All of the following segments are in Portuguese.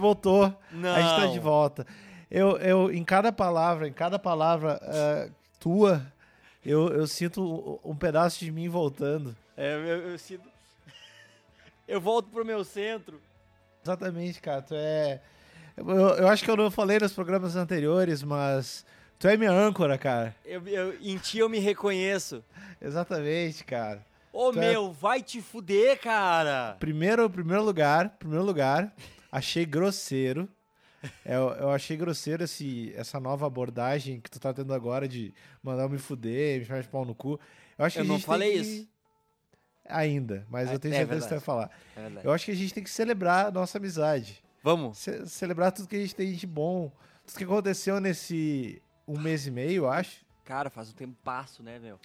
voltou. Não. A gente tá de volta. Eu, eu, em cada palavra, em cada palavra eh, tua, eu, eu sinto um, pedaço de mim voltando. É, eu, eu sinto. Eu volto pro meu centro. Exatamente, cara. Tu é. Eu, eu acho que eu não falei nos programas anteriores, mas tu é minha âncora, cara. Eu, eu- em ti eu me reconheço. Exatamente, cara. Ô, Tu é- meu, vai te fuder, cara. Primeiro, primeiro lugar, primeiro lugar, achei grosseiro. Eu, eu achei grosseiro esse, essa nova abordagem que tu tá tendo agora de mandar eu me fuder, me chamar de pau no cu. Eu acho que Eu a não gente falei que- isso. Ainda, mas É- eu tenho é certeza que tu vai falar. É. Eu acho que a gente tem que celebrar a nossa amizade. Vamos. Ce- celebrar tudo que a gente tem de bom. Tudo que aconteceu nesse um mês e meio, eu acho. Cara, faz um tempo passo, né, meu?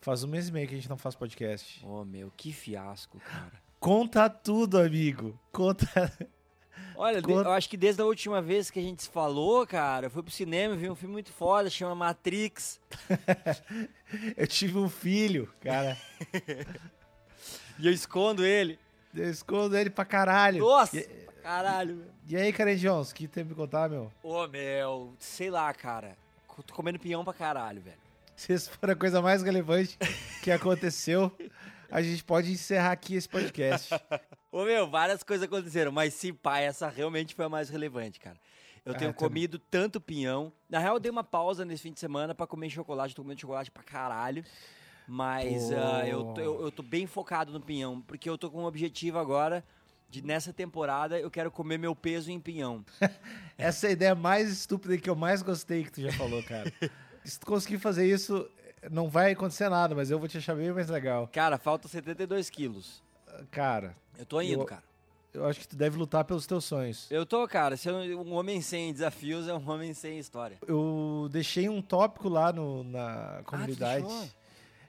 Faz um mês e meio que a gente não faz podcast. Ô, meu, que fiasco, cara. Conta tudo, amigo. Conta. Olha, eu acho que desde a última vez que a gente se falou, cara, eu fui pro cinema, vi um filme muito foda, chama Matrix. Eu tive um filho, cara. E eu escondo ele. Eu escondo ele pra caralho. Nossa, E, caralho, meu. e aí, o que tem pra me contar, meu? Ô, meu, sei lá, cara. Tô comendo pinhão pra caralho, velho. Se isso for a coisa mais relevante que aconteceu, a gente pode encerrar aqui esse podcast. Ô, meu, várias coisas aconteceram, mas sim, pai, essa realmente foi a mais relevante, cara. Eu Ah, tenho também. comido tanto pinhão. Na real, eu dei uma pausa nesse fim de semana pra comer chocolate. Tô comendo chocolate pra caralho. Mas ah, eu, tô, eu, eu tô bem focado no pinhão, porque eu tô com um objetivo agora de, nessa temporada, eu quero comer meu peso em pinhão. Essa é a ideia mais estúpida que eu mais gostei que tu já falou, cara. Se tu conseguir fazer isso, não vai acontecer nada, mas eu vou te achar bem mais legal. Cara, falta 72 quilos. Cara, Eu tô indo, Eu- cara. eu acho que tu deve lutar pelos teus sonhos. Eu tô, cara. Se um homem sem desafios é um homem sem história. Eu deixei um tópico lá no, na comunidade. deixou?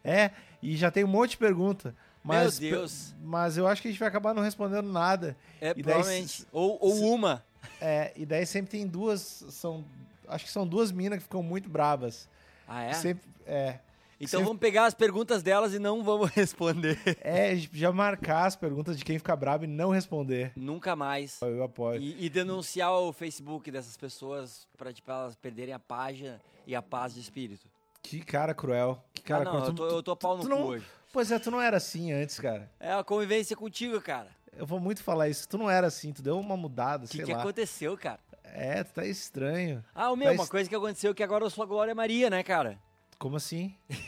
é, e já tem um monte de pergunta. Mas, Meu Deus. Mas eu acho que a gente vai acabar não respondendo nada. É, E daí provavelmente. se- Ou, ou se- uma. É, e daí sempre tem duas. São, acho que são duas minas que ficam muito bravas. Ah, é? Sempre, é. Então sempre- vamos pegar as perguntas delas e não vamos responder. É, já marcar as perguntas de quem fica bravo e não responder. Nunca mais. Eu apoio. E, e denunciar o Facebook dessas pessoas pra tipo, elas perderem a página e a paz de espírito. Que cara cruel. Que cara ah, não, cruel. eu tô, eu tô pau no tu cu não- hoje. Pois é, tu não era assim antes, cara. É a convivência contigo, cara. Eu vou muito falar isso. Tu não era assim, tu deu uma mudada, O que, sei que lá. aconteceu, cara? É, tu tá estranho. Ah, o meu, Mas- uma coisa que aconteceu é que agora eu sou a Glória Maria, né, cara? Como assim?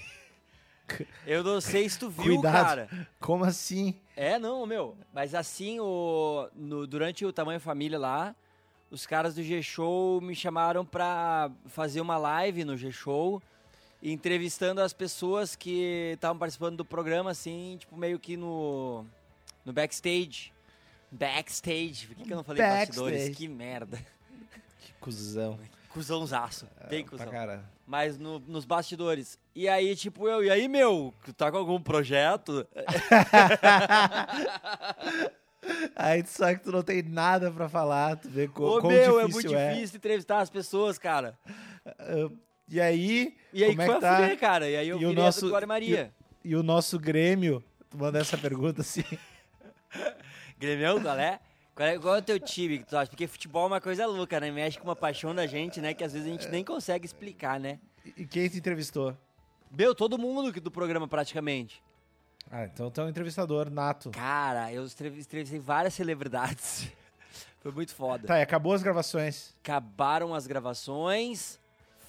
Eu não sei se tu viu, Cuidado. cara. Como assim? É, não, meu. Mas assim, o, no- durante o Tamanho Família lá, os caras do G-Show me chamaram pra fazer uma live no G-Show, entrevistando as pessoas que estavam participando do programa, assim, tipo, meio que no, no backstage. Backstage. Por que, que eu não falei bastidores? Backstage. Que merda. Que cuzão. Cuzãozaço. Bem Pra cuzão. cara. Mas no- nos bastidores. E aí, tipo, eu, e aí, meu, tu tá com algum projeto? Aí tu sabe que tu não tem nada pra falar, tu vê co Ô, quão meu, é muito difícil entrevistar as pessoas, cara. Ah, E aí, E aí como que é foi que a tá? fuder, cara. E aí eu E o nosso- Glória Maria. E o nosso Grêmio, tu manda essa pergunta assim. Grêmio, qual é? Qual, é? qual é o teu time que tu acha? Porque futebol é uma coisa louca, né? Mexe com uma paixão da gente, né? Que às vezes a gente nem consegue explicar, né? E quem te entrevistou? Meu, todo mundo que- do programa praticamente. Ah, então tu é um entrevistador nato. Cara, eu entrev- entrevistei várias celebridades. Foi muito foda. Tá, e acabou as gravações. Acabaram as gravações.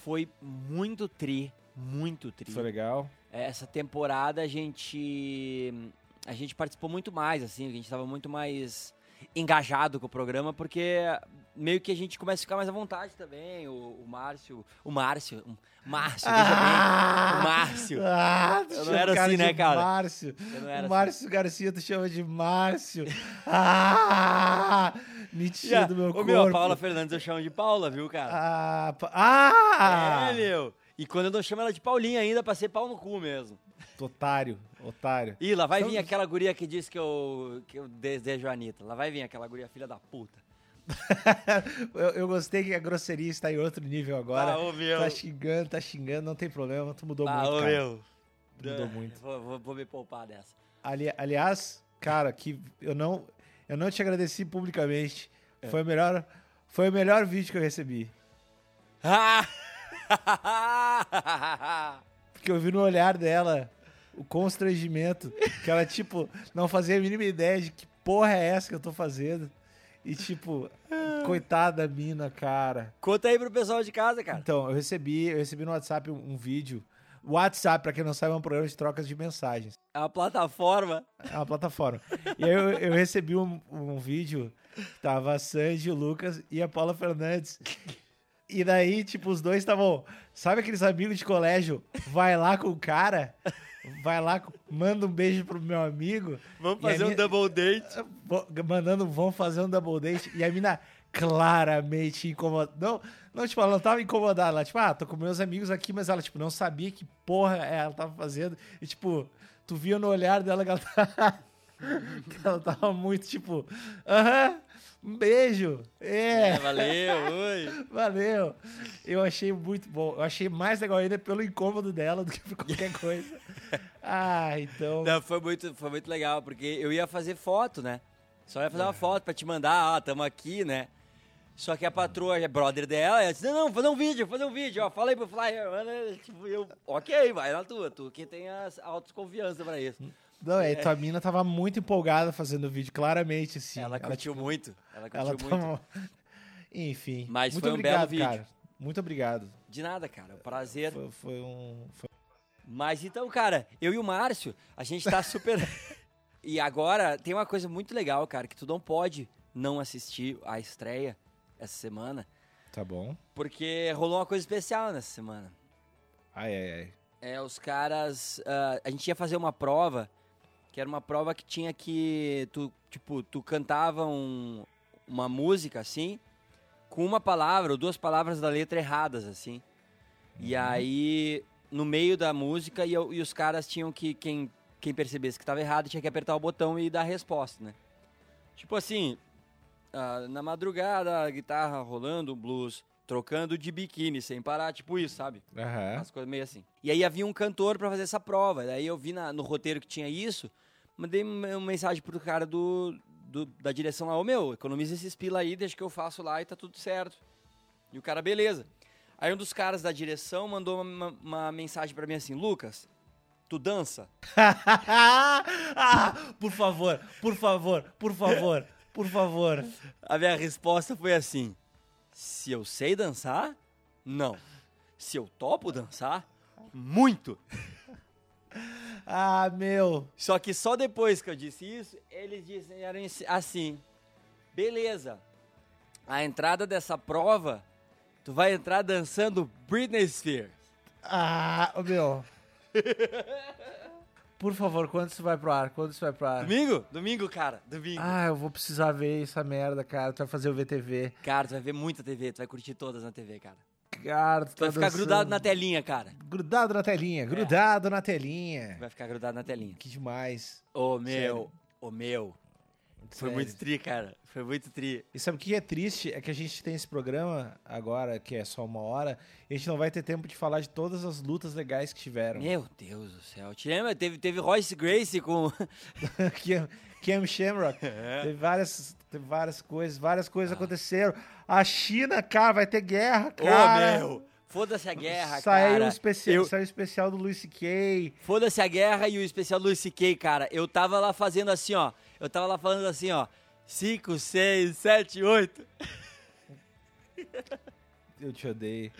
Foi muito tri. Muito tri. Foi legal. Essa temporada a gente a gente participou muito mais, assim, a gente estava muito mais engajado com o programa, porque meio que a gente começa a ficar mais à vontade também. O, o Márcio, o Márcio, o Márcio, veja bem, o Márcio. Ah, Eu não era assim, né, cara? Márcio. O Márcio Garcia, tu chama de Márcio. Ah! Me tira do meu Ô, corpo. meu, a Paula Fernandes eu chamo de Paula, viu, cara? Ah! pa- ah! É, meu. E quando eu não chamo ela de Paulinha ainda, pra ser pau no cu mesmo. Otário, otário. Ih, lá vai Então- vir aquela guria que disse que eu, que eu desejo a Anitta. Lá vai vir aquela guria filha da puta. eu, eu gostei que a grosseria está em outro nível agora. Ah, ô, meu. Tá xingando, tá xingando, não tem problema, tu mudou Ah, muito, ô, cara. meu. Mudou Ah, muito. Vou, vou- vou me poupar dessa. Ali- aliás, cara, que eu não, eu não te agradeci publicamente, Foi o melhor, foi o melhor vídeo que eu recebi. Porque eu vi no olhar dela o constrangimento, que ela, tipo, não fazia a mínima ideia de que porra é essa que eu tô fazendo. E, tipo, coitada da mina, cara. Conta aí pro pessoal de casa, cara. Então, eu recebi, eu recebi no WhatsApp um, um vídeo. O WhatsApp, pra quem não sabe, é um programa de trocas de mensagens. É uma plataforma. É uma plataforma. e aí eu, eu recebi um, um vídeo que tava a Sandy, o Lucas e a Paula Fernandes. E daí, tipo, os dois estavam. Sabe aqueles amigos de colégio? Vai lá com o cara, vai lá, manda um beijo pro meu amigo. Vamos fazer um minha- double date. Vou- Mandando, vão fazer um double date. E a mina claramente incomodada. Não, não, tipo, ela não tava incomodada. Ela, tipo, ah, tô com meus amigos aqui, mas ela, tipo, não sabia que porra ela tava fazendo. E, tipo, tu via no olhar dela que ela tava, que ela tava muito, tipo, aham, um beijo. É, É, valeu, oi. valeu. Eu achei muito bom. Eu achei mais legal ainda pelo incômodo dela do que por qualquer coisa. Ah, então. Não, foi muito, foi muito legal, porque eu ia fazer foto, né? Só ia fazer uma foto pra te mandar, ó, tamo aqui, né? Só que a patroa é brother dela, ela disse, não, não, fazer um vídeo, fazer um vídeo, ó, fala aí pro Flyer, mano, tipo, eu, ok, vai na tua, tu que tem a autoconfiança pra isso. Não, é, tua mina tava muito empolgada fazendo o vídeo, claramente, assim. ela curtiu muito, ela curtiu Ela muito. tava... Enfim. Mas muito foi um obrigado, belo vídeo. cara. Muito obrigado. De nada, cara, um prazer. Foi, foi um... foi- Mas então, cara, eu e o Márcio, a gente tá super. e agora tem uma coisa muito legal, cara, que tu não pode não assistir a estreia essa semana, Tá bom. porque rolou uma coisa especial nessa semana. Ai, ai, ai. É, os caras. ah, a gente ia fazer uma prova, que era uma prova que tinha que. Tu, tipo, tu cantava um- uma música assim, com uma palavra ou duas palavras da letra erradas, assim. E aí, no meio da música, e, e os caras tinham que. Quem, quem percebesse que estava errado tinha que apertar o botão e dar a resposta, né? Tipo assim, ah, na madrugada, a guitarra rolando, blues, trocando de biquíni sem parar, tipo isso, sabe? Aham. Umas coisas meio assim. E aí havia um cantor pra fazer essa prova. Daí eu vi na- no roteiro que tinha isso, mandei uma mensagem pro cara do, do- da direção lá, ô meu, economiza esses pila aí, deixa que eu faço lá e tá tudo certo. E o cara, beleza. Aí um dos caras da direção mandou uma, uma mensagem pra mim assim, Lucas, tu dança? ah, por favor, por favor, por favor, por favor. A minha resposta foi assim, se eu sei dançar, não. Se eu topo dançar, muito. Ah, meu. Só que só depois que eu disse isso, eles disseram assim: beleza, a entrada dessa prova, tu vai entrar dançando Britney Spears. Ah, meu. Por favor, quando isso vai pro ar? Quando isso vai pro ar? Domingo? Domingo, cara, domingo. Ah, eu vou precisar ver essa merda, cara. Tu vai fazer o VTV. Cara, tu vai ver muita TV, tu vai curtir todas na TV, cara. Cara, tu Tu vai tá ficar dançando. grudado na telinha, cara. Grudado na telinha, grudado na telinha. Vai ficar grudado na telinha. Que demais. Ô, meu, Sério. ô, meu. Foi Sério. muito tri, cara. Foi muito tri. E sabe o que é triste? É que a gente tem esse programa agora, que é só uma hora, e a gente não vai ter tempo de falar de todas as lutas legais que tiveram. Meu Deus do céu. Te lembra? Teve, teve Royce Grace com. Cam, Cam Shamrock. Teve, várias, teve várias coisas, várias coisas aconteceram. A China, cara, vai ter guerra, Ô, cara. meu. Foda-se a guerra, saiu cara. Um especial, Eu- Saiu o especial do Luis C.K. Foda-se a guerra e o especial do Luis C.K., cara. Eu tava lá fazendo assim, ó. Eu tava lá falando assim, ó. 5, 6, 7, 8. Eu te odeio.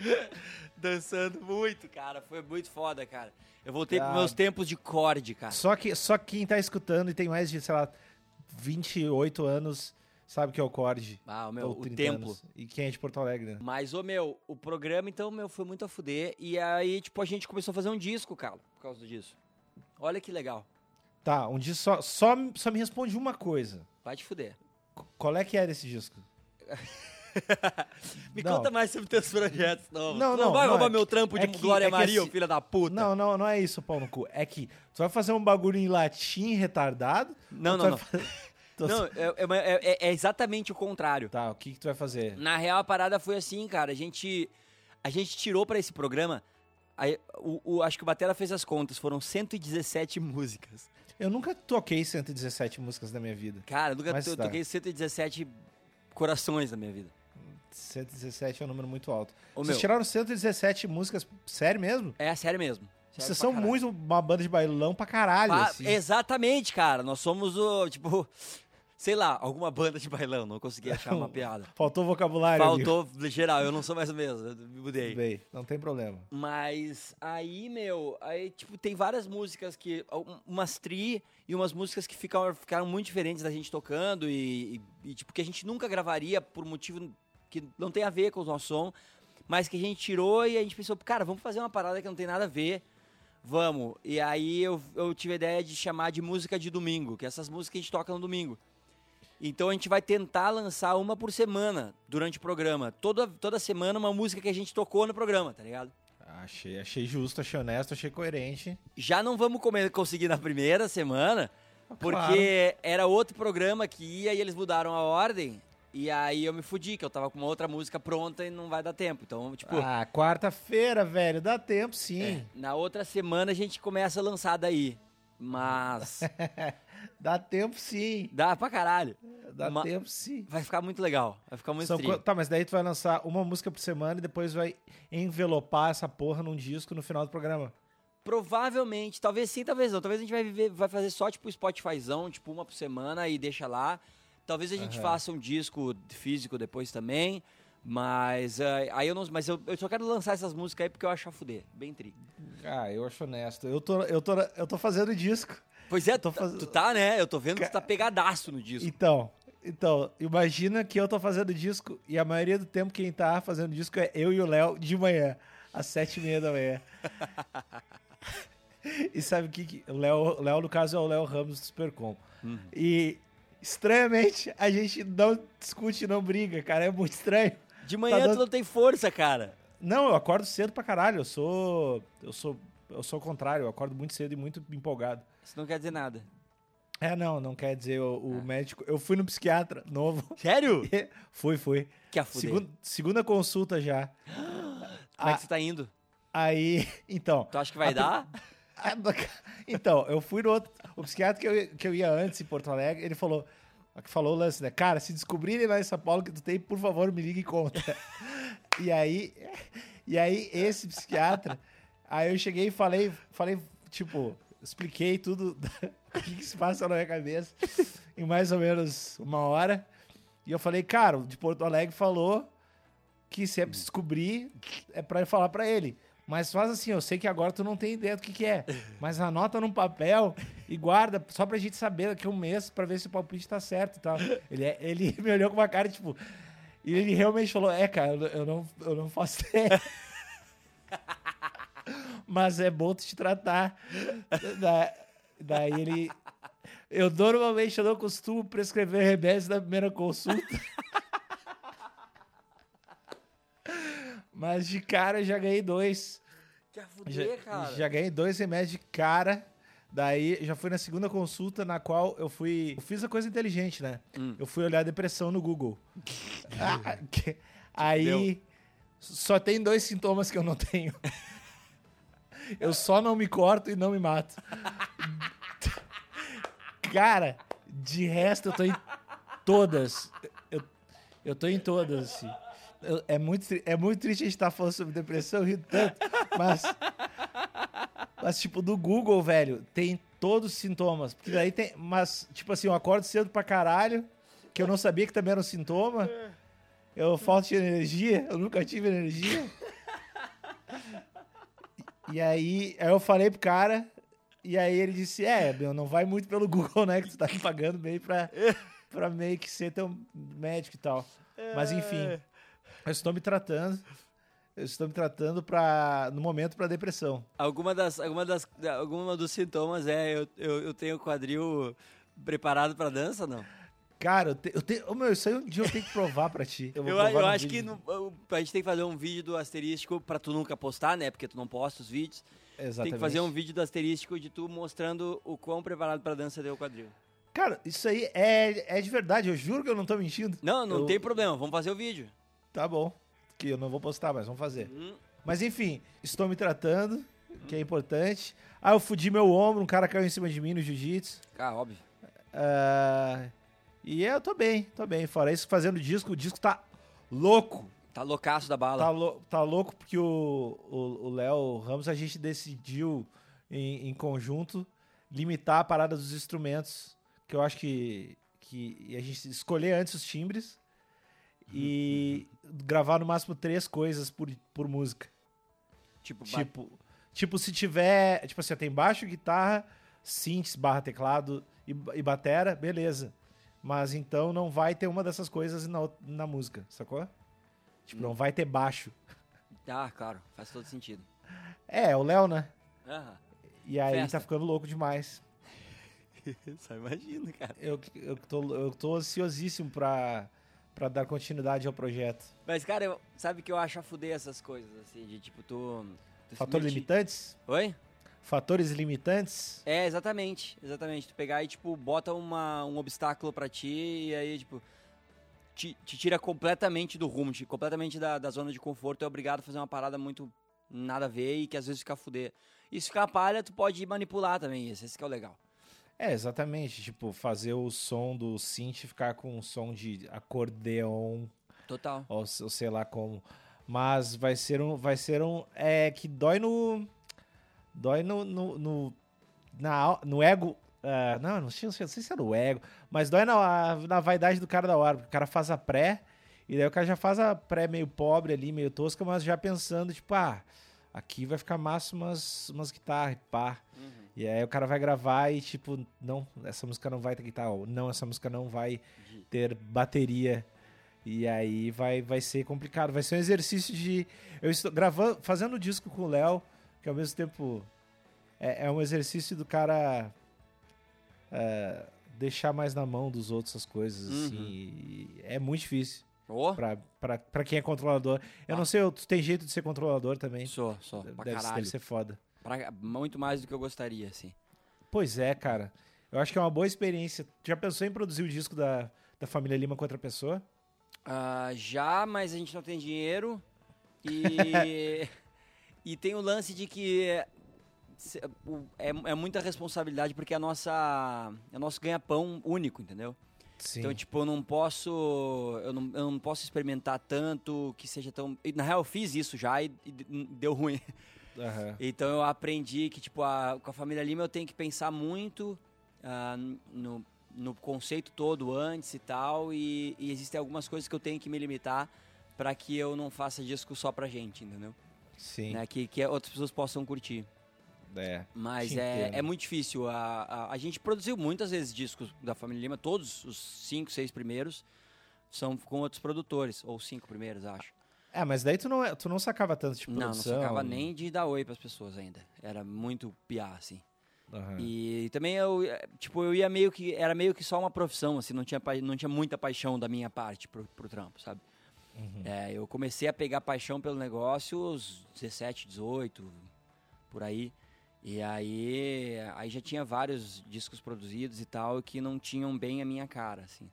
Dançando muito, cara. Foi muito foda, cara. Eu voltei Cara. pros meus tempos de corte, cara. Só, que, só quem tá escutando e tem mais de, sei lá, 28 anos sabe que é o Cord. Ah, o meu, o 30 templo. anos. E quem é de Porto Alegre, né? Mas, ô, meu, o programa, então, meu, foi muito a fuder. E aí, tipo, a gente começou a fazer um disco, cara, por causa disso. Olha que legal. Tá, um disco só, só, só me responde uma coisa. Vai te fuder. Qu- Qual é que é desse disco? Me Não. conta mais sobre teus projetos novos. Não, Tu não, vai não, roubar é meu trampo de é que- Glória é Maria, assim- filha da puta. Não, não, não é isso, pau no cu. É que tu vai fazer um bagulho em latim retardado? Não, não, não. fa- Tu- Não, é, é- é- é exatamente o contrário. Tá, o que, que tu vai fazer? Na real, a parada foi assim, cara. A gente, a gente tirou pra esse programa. aí, o, o- acho que o Batera fez as contas, foram 117 músicas. Eu nunca toquei 117 músicas na minha vida. Cara, eu nunca Mas to- tá. toquei 117 corações na minha vida. 117 é um número muito alto. Ô, Vocês meu, tiraram 117 músicas, sério mesmo? é sério mesmo. Sério Vocês são caralho. muito uma banda de bailão pra caralho, assim. Exatamente, cara. Nós somos o, tipo, sei lá, alguma banda de bailão. Não consegui achar uma piada. Faltou vocabulário. Faltou geral, eu não sou mais o mesmo, eu me mudei. Tudo bem, não tem problema. Mas aí, meu, aí, tipo, tem várias músicas que. um- Umas tri e umas músicas que ficaram, ficaram muito diferentes da gente tocando e, e, e, tipo, que a gente nunca gravaria por motivo que não tem a ver com o nosso som, mas que a gente tirou e a gente pensou, cara, vamos fazer uma parada que não tem nada a ver. Vamos. E aí eu, eu tive a ideia de chamar de música de domingo, que é essas músicas que a gente toca no domingo. Então a gente vai tentar lançar uma por semana durante o programa. Toda, toda semana uma música que a gente tocou no programa, tá ligado? Achei, achei justo, achei honesto, achei coerente. Já não vamos conseguir na primeira semana, porque Claro. era outro programa que ia e eles mudaram a ordem. E aí eu me fudi, que eu tava com uma outra música pronta e não vai dar tempo. Então, tipo, Ah, quarta-feira, velho, dá tempo sim. é, na outra semana a gente começa a lançar daí. Mas Dá tempo sim. dá pra caralho. Dá Ma- tempo sim. Vai ficar muito legal. Vai ficar muito São qua- Tá, mas daí tu vai lançar uma música por semana e depois vai envelopar essa porra num disco no final do programa. Provavelmente, talvez sim, talvez não. Talvez a gente vai, viver, vai fazer só tipo Spotifyzão, tipo uma por semana e deixa lá. Talvez a gente Aham. faça um disco físico depois também. Mas eh, aí eu não. Mas eu, eu só quero lançar essas músicas aí porque eu acho a fuder. Bem tri. Ah, eu acho honesto. Eu tô, eu tô, eu tô fazendo disco. Pois é, Tô tu, faz- tu tá, né? Eu tô vendo que tu tá pegadaço no disco. Então, então, imagina que eu tô fazendo disco e a maioria do tempo quem tá fazendo disco é eu e o Léo de manhã, às sete e meia da manhã. e sabe o que, que o Léo, o Léo, no caso, é o Léo Ramos do Supercom. Uhum. E, estranhamente, a gente não discute, não briga, cara, é muito estranho. De manhã dando- tu não tem força, cara. Não, eu acordo cedo pra caralho, eu sou, eu sou, eu sou o contrário, eu acordo muito cedo e muito empolgado. Isso não quer dizer nada. É, não, não quer dizer o, o Ah. médico. Eu fui no psiquiatra novo. Sério? fui, fui. Que a. Segunda, segunda consulta já. Como é Ah, que você tá indo? Aí, então. Tu acha que vai a- dar? a- Então, eu fui no outro. O psiquiatra que eu, que eu ia antes em Porto Alegre, ele falou. Que falou o lance, né? Cara, se descobrirem lá em São Paulo que tu tem, por favor, me ligue e conta. e aí, e aí, esse psiquiatra, aí eu cheguei e falei, falei, tipo, expliquei tudo o que, que se passa na minha cabeça em mais ou menos uma hora. E eu falei, cara, o de Porto Alegre falou que se é pra descobrir, é pra falar pra ele. Mas faz assim, eu sei que agora tu não tem ideia do que, que é. Mas anota num papel e guarda, só pra gente saber daqui a um mês, pra ver se o palpite tá certo e tal. Ele, é- ele me olhou com uma cara, tipo... E ele realmente falou, é, cara, eu, não, eu não faço ideia. Mas é bom te tratar. Da- daí ele... Eu normalmente eu não costumo prescrever remédios na primeira consulta. Mas de cara já ganhei dois. Que a Já, fuder, cara. já ganhei dois remédios de cara. Daí já fui na segunda consulta, na qual eu fui. Eu fiz a coisa inteligente, né? Hum. Eu fui olhar depressão no Google. Ah, que- aí deu? só tem dois sintomas que eu não tenho. Eu só não me corto e não me mato. Cara, de resto eu tô em todas. Eu, eu tô em todas, assim. Eu- é, muito, é muito triste a gente estar falando sobre depressão, rindo tanto, mas. Mas, tipo, do Google, velho, tem todos os sintomas. Porque daí tem. Mas, tipo assim, eu acordo cedo pra caralho, que eu não sabia que também era um sintoma. Eu falta de energia, eu nunca tive energia. E aí, aí eu falei pro cara, e aí ele disse: É, meu, não vai muito pelo Google, né? Que tu tá me pagando bem pra, pra meio que ser teu médico e tal. Mas enfim, eu estou me tratando. Eu estou me tratando pra, no momento pra depressão. Alguma das, alguma das, alguma dos sintomas é eu, eu, eu tenho o quadril preparado pra dança, não? Cara, eu, te, eu tenho. Ô, meu, isso aí um dia eu tenho que provar pra ti. Eu, vou provar eu no acho que vídeo. no- a gente tem que fazer um vídeo do asterístico pra tu nunca postar, né? Porque tu não posta os vídeos. Exatamente. Tem que fazer um vídeo do asterístico de tu mostrando o quão preparado pra dança deu o quadril. Cara, isso aí é, é de verdade, eu juro que eu não tô mentindo. Não, não Eu- tem problema, vamos fazer o vídeo. Tá bom. Que eu não vou postar, mas vamos fazer. Hum, Mas enfim, estou me tratando, que é importante. Ah, eu fudi meu ombro, um cara caiu em cima de mim no jiu-jitsu. Ah, óbvio. Ah, E eu tô bem, tô bem. Fora isso, fazendo disco, o disco tá louco. Tá loucaço da bala. Tá, lou- tá louco porque o Léo Ramos, a gente decidiu em, em conjunto limitar a parada dos instrumentos, que eu acho que, que a gente escolher antes os timbres e gravar no máximo três coisas por, por música. Tipo, ba- Tipo, tipo, se tiver. Tipo assim, tem baixo, guitarra, synths barra teclado e, e batera, beleza. Mas então não vai ter uma dessas coisas na, na música, sacou? Tipo, não vai ter baixo. Ah, claro, faz todo sentido. É, o Léo, né? Aham. E aí Festa. tá ficando louco demais. Só imagina, cara. Eu, eu, tô, eu tô ansiosíssimo pra, pra dar continuidade ao projeto. Mas, cara, eu- sabe que eu acho a fuder essas coisas, assim, de tipo, tu. tu Fatores limitantes? Oi? Fatores limitantes? É, exatamente, exatamente. Tu pegar e, tipo, bota uma, um obstáculo pra ti e aí, tipo, te, te tira completamente do rumo, te, completamente da, da zona de conforto. É obrigado a fazer uma parada muito nada a ver e que às vezes fica a fuder. E se ficar palha, tu pode manipular também isso, esse que é o legal. É, exatamente. Tipo, fazer o som do synth ficar com um som de acordeon Total. ou, ou sei lá como. Mas vai ser um. Vai ser um. É que dói no. Dói no. no, no, na, no ego. ah, não, não sei, não sei se é no ego. Mas dói na, na vaidade do cara da hora. Porque o cara faz a pré. E daí o cara já faz a pré meio pobre ali, meio tosca, mas já pensando, tipo, ah, aqui vai ficar massa umas, umas guitarras, pá. E aí o cara vai gravar e, tipo, não, essa música não vai ter guitarra. ou Não, essa música não vai ter bateria. E aí vai, vai ser complicado. Vai ser um exercício de. Eu estou gravando, fazendo disco com o Léo, que ao mesmo tempo é, é um exercício do cara é, deixar mais na mão dos outros as coisas. Uhum. Assim, é muito difícil Ô, pra, pra, pra quem é controlador. Eu Ah. não sei, tu tem jeito de ser controlador também. sou, sou, Deve, deve ser foda. Pra- muito mais do que eu gostaria, assim. Pois é, cara. Eu acho que é uma boa experiência. Já pensou em produzir o disco da, da família Lima com outra pessoa? Ah, já, mas a gente não tem dinheiro. E, e tem o lance de que o- é, é muita responsabilidade porque é a nossa, é o nosso ganha-pão único, entendeu? Sim. Então, tipo, eu não posso. Eu não, eu não posso experimentar tanto que seja tão. e, Na real, eu fiz isso já e, e deu ruim. Aham. Então eu aprendi que, tipo, a- com a família Lima eu tenho que pensar muito ah, no, no conceito todo antes e tal. E, e existem algumas coisas que eu tenho que me limitar para que eu não faça disco só pra gente, entendeu? Sim. Né? Que, que outras pessoas possam curtir. É. Mas é, entendo. é muito difícil. A, a, a gente produziu muitas vezes discos da família Lima, todos os cinco, seis primeiros são com outros produtores, ou cinco primeiros, acho. É, mas daí tu não, é- tu não sacava tanto de Não, não produção. sacava nem de dar oi pras pessoas ainda. Era muito piar, assim. Aham. E também eu, eh, tipo, eu ia meio que, era meio que só uma profissão, assim, não tinha, não tinha muita paixão da minha parte pro, pro trampo, sabe? Uhum. É, eu comecei a pegar paixão pelo negócio aos 17, 18, por aí. E aí, aí já tinha vários discos produzidos e tal que não tinham bem a minha cara, assim.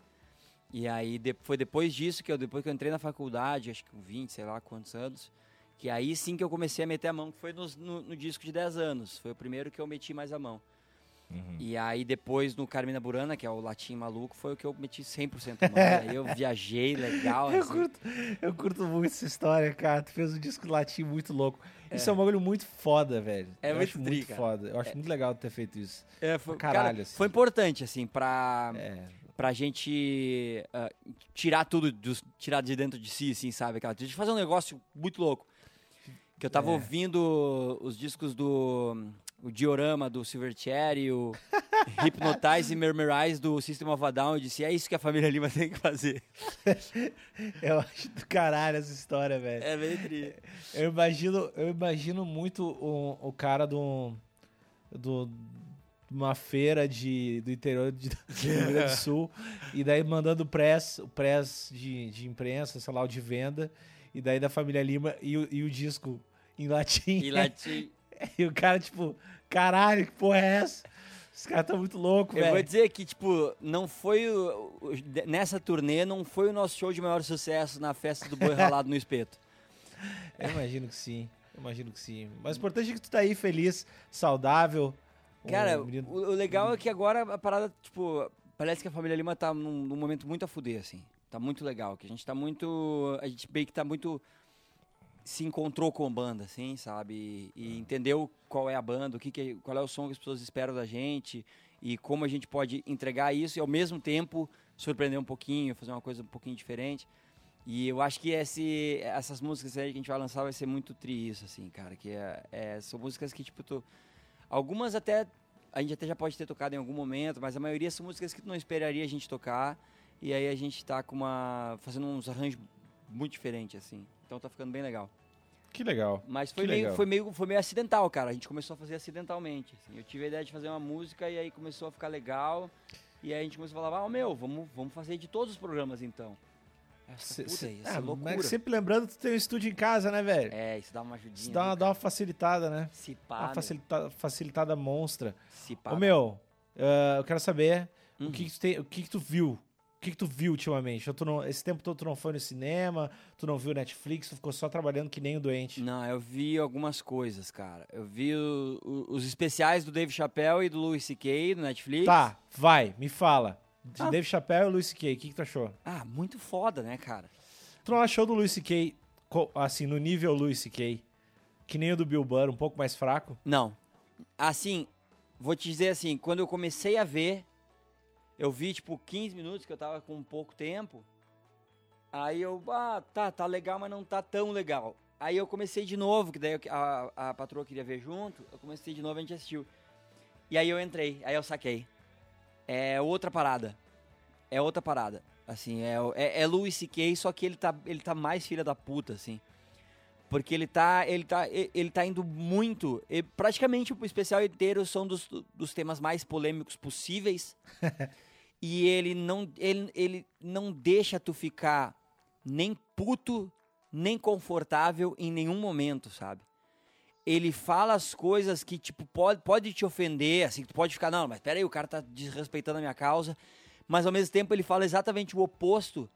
E aí de- foi depois disso que eu depois que eu entrei na faculdade, acho que com 20, sei lá quantos anos, que aí sim que eu comecei a meter a mão, que foi nos- no, no disco de 10 anos. Foi o primeiro que eu meti mais a mão. Uhum. E aí depois no Carmina Burana, que é o latim maluco, foi o que eu meti 100% a mão. aí eu viajei legal, Eu assim. curto, eu curto muito essa história, cara. Tu fez um disco latim muito louco. Isso é, um bagulho muito foda, velho. É eu muito acho tri, muito foda. Eu acho muito legal ter feito isso. É, foi, pra caralho, cara, assim. foi importante, assim, pra, É. pra gente ah, tirar tudo, dos- tirar de dentro de si, assim, sabe? Aquela, de fazer um negócio muito louco. Que eu tava É. ouvindo os discos do o Diorama do Silverchair, o Hypnotize e Murmurize do System of a Down. Eu disse, é isso que a família Lima tem que fazer. Eu acho do caralho essa história, velho. É bem tri. Eu imagino, eu imagino muito o, o cara do, do uma feira de, do interior de, do Rio Grande do Sul e daí mandando press, o press de, de imprensa, sei lá, o de venda e daí da família Lima e o, e o disco em latim. E latim. E o cara, tipo, caralho, que porra é essa? Os caras tão muito loucos, Eu vou velho. dizer que, tipo, não foi. O, o- nessa turnê, não foi o nosso show de maior sucesso na festa do boi ralado no espeto. Eu imagino que sim. Eu imagino que sim. Mas o importante é que tu tá aí feliz, saudável. Cara, menino- o, o legal é que agora a parada, tipo, parece que a família Lima tá num, num momento muito a fuder, assim. Tá muito legal, que a gente tá muito... A gente meio que tá muito... Se encontrou com a banda, assim, sabe? E, e entendeu qual é a banda, o que, que qual é o som que as pessoas esperam da gente e como a gente pode entregar isso e ao mesmo tempo surpreender um pouquinho, fazer uma coisa um pouquinho diferente. E eu acho que esse, essas músicas aí que a gente vai lançar vai ser muito tri isso, assim, cara. Que é, é, são músicas que, tipo, tu, algumas até a gente até já pode ter tocado em algum momento, mas a maioria são músicas que tu não esperaria a gente tocar. E aí a gente tá com uma. fazendo uns arranjos muito diferentes, assim. Então tá ficando bem legal. Que legal. Mas foi Que meio, legal. foi, meio, foi meio acidental, cara. A gente começou a fazer acidentalmente. assim. Eu tive a ideia de fazer uma música e aí começou a ficar legal. E aí a gente começou a falar, ah, meu, vamos, vamos fazer de todos os programas então. Essa, puta, cê- isso ah, é loucura. mas sempre lembrando que tu tem um estúdio em casa, né, velho? É, isso dá uma ajudinha. Isso dá uma, né, dá uma facilitada, né? Se Uma pá, meu. facilita- facilitada monstra. Se pá. Ô, meu, ah, eu quero saber Uhum. o, que, que tu tem, o que, que tu viu. O que, que tu viu ultimamente? Tu não- esse tempo todo tu não foi no cinema, tu não viu Netflix, tu ficou só trabalhando que nem um doente. Não, eu vi algumas coisas, cara. Eu vi o- o- os especiais do Dave Chappelle e do Louis C.K. no Netflix. Tá, vai, me fala. De Ah. Dave Chappelle e Luis C.K., o que, que tu achou? Ah, muito foda, né, cara? Tu não achou do Luis C.K., assim, no nível Luis C.K., que nem o do Bill Burr, um pouco mais fraco? Não. Assim, vou te dizer assim, quando eu comecei a ver, eu vi tipo 15 minutos que eu tava com pouco tempo. Aí eu, ah, tá, tá legal, mas não tá tão legal. Aí eu comecei de novo, que daí eu- a, a patroa queria ver junto, eu comecei de novo, a gente assistiu. E aí eu entrei, aí eu saquei. É outra parada. É outra parada. Assim, é, é, é Louis C.K., só que ele tá, ele tá mais filha da puta, assim. Porque ele tá, ele tá, ele tá indo muito. e praticamente o especial inteiro são dos, dos temas mais polêmicos possíveis. e ele não, ele, ele não deixa tu ficar nem puto, nem confortável em nenhum momento, sabe? Ele fala as coisas que, tipo, pode, pode te ofender, assim, tu pode ficar, não, mas peraí, o cara tá desrespeitando a minha causa. Mas ao mesmo tempo ele fala exatamente o oposto.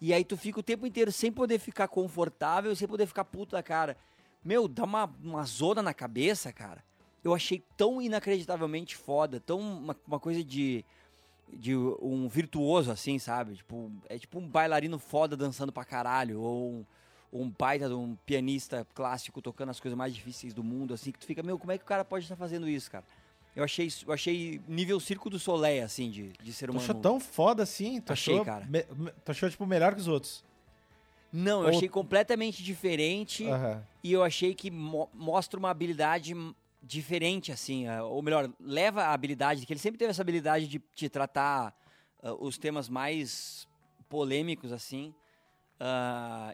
E aí tu fica o tempo inteiro sem poder ficar confortável, sem poder ficar puto da cara. Meu, dá uma, uma zona na cabeça, cara. Eu achei tão inacreditavelmente foda, tão uma, uma coisa de, de um virtuoso, assim, sabe? Tipo, é tipo um bailarino foda dançando pra caralho, ou um, um baita de um pianista clássico tocando as coisas mais difíceis do mundo, assim, que tu fica, meu, como é que o cara pode estar fazendo isso, cara? Eu achei, eu achei nível Circo do Soleil, assim, de, de ser Tu humano. achou tão foda assim? Tu Achei, achou, cara. me- tu achou, tipo, melhor que os outros? Não, eu Ou- achei completamente diferente Aham. e eu achei que mo- mostra uma habilidade diferente, assim, ah, ou melhor, leva a habilidade, que ele sempre teve essa habilidade de, de tratar ah, os temas mais polêmicos, assim,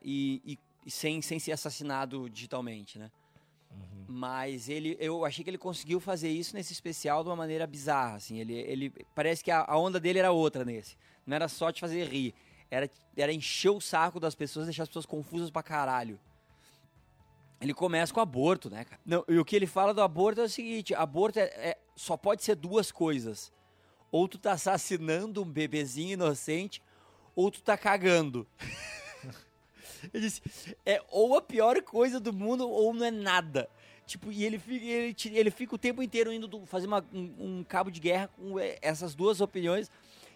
e, e- e sem, sem ser assassinado digitalmente, né? Mas ele, eu achei que ele conseguiu fazer isso nesse especial de uma maneira bizarra, assim. Ele, ele parece que a, a onda dele era outra nesse. Não era só te fazer rir, era, era encher o saco das pessoas, deixar as pessoas confusas pra caralho. Ele começa com aborto, né, cara? Não, e o que ele fala do aborto é o seguinte: aborto é, é- só pode ser duas coisas. Ou tu tá assassinando um bebezinho inocente, ou tu tá cagando. Ele disse, é ou a pior coisa do mundo, ou não é nada. Tipo, e ele fica, ele, ele fica o tempo inteiro indo do- fazer uma- um, um cabo de guerra com eh, essas duas opiniões,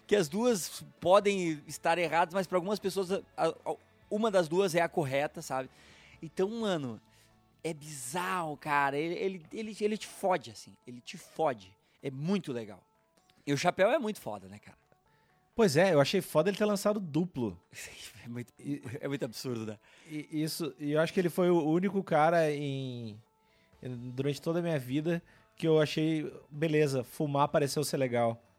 que as duas podem estar erradas, mas para algumas pessoas a- a- uma das duas é a correta, sabe? Então, mano, é bizarro, cara. Ele, ele, ele, ele te fode, assim. Ele te fode. É muito legal. E o chapéu é muito foda, né, cara? Pois é, eu achei foda ele ter lançado duplo. É muito, é muito absurdo, né? E isso, e eu acho que ele foi o único cara em durante toda a minha vida que eu achei, beleza, fumar pareceu ser legal.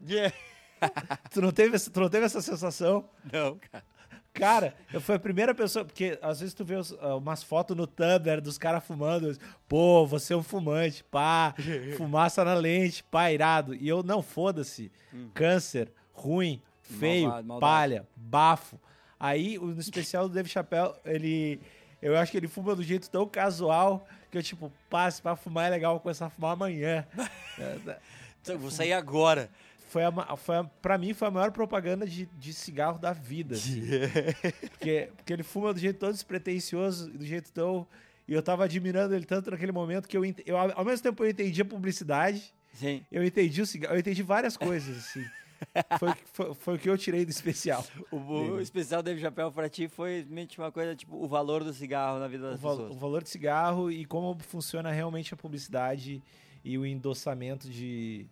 Tu não teve, essa- tu não teve essa sensação? Não, cara. Cara, eu fui a primeira pessoa, porque às vezes tu vê os- ah, umas fotos no Tumblr dos caras fumando, pô, você é um fumante, pá, fumaça na lente, pá, irado. E eu, não, foda-se, câncer, ruim, feio, Malvado, palha, bafo. Aí, no especial do Dave Chappelle, ele, eu acho que ele fuma do jeito tão casual, que eu tipo, passe pra fumar é legal, vou começar a fumar amanhã. Então, vou sair agora. Foi, a, foi a, pra mim, foi a maior propaganda de, de cigarro da vida. assim. porque, porque ele fuma do jeito tão despretensioso, do jeito tão. E eu tava admirando ele tanto naquele momento que eu, eu ao mesmo tempo eu entendi a publicidade, Sim. eu entendi o cigarro, eu entendi várias coisas, assim. Foi, foi, foi o que eu tirei do especial. O, o especial Dave Chapéu pra ti foi realmente uma coisa, tipo, o valor do cigarro na vida O, das val- pessoas. o valor de cigarro e como funciona realmente a publicidade e o endossamento de,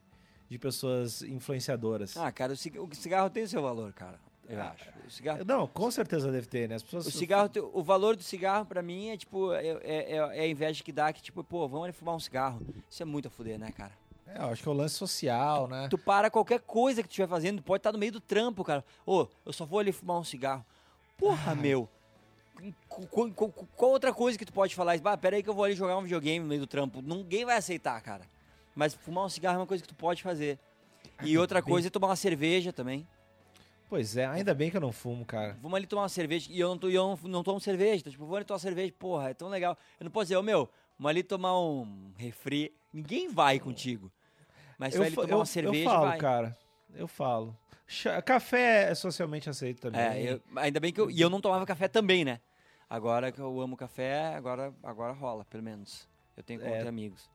de pessoas influenciadoras. Ah, cara, o cig- o cigarro tem o seu valor, cara. Eu Ah, acho. O cigarro, Não, com certeza deve ter, né? As pessoas. o cigarro, o valor do cigarro pra mim é tipo, é, é, é a inveja que dá que tipo, pô, vamos ali fumar um cigarro. Isso é muito a fuder, né, cara? É, eu acho que é o lance social, né? Tu para qualquer coisa que tu estiver fazendo, pode estar no meio do trampo, cara. Ô, eu só vou ali fumar um cigarro. Porra, meu. Qu- qu- qu- qu- Qual outra coisa que tu pode falar? Bah, pera aí que eu vou ali jogar um videogame no meio do trampo. Ninguém vai aceitar, cara. Mas fumar um cigarro é uma coisa que tu pode fazer. E outra coisa é tomar uma cerveja também. Pois é, ainda bem que eu não fumo, cara. Vamos ali tomar uma cerveja. E eu não, tô, eu não, não tomo cerveja. Então, tipo, vamos ali tomar cerveja. Porra, é tão legal. Eu não posso dizer, ô meu, vamos ali tomar um refri. Ninguém vai contigo. Mas vai ali fa- tomar uma cerveja eu falo, vai. cara. Eu falo. Chá- Café é socialmente aceito também. É, eu- ainda bem que eu. E eu não tomava café também, né? Agora que eu amo café, agora, agora rola, pelo menos. Eu tenho como É. amigos.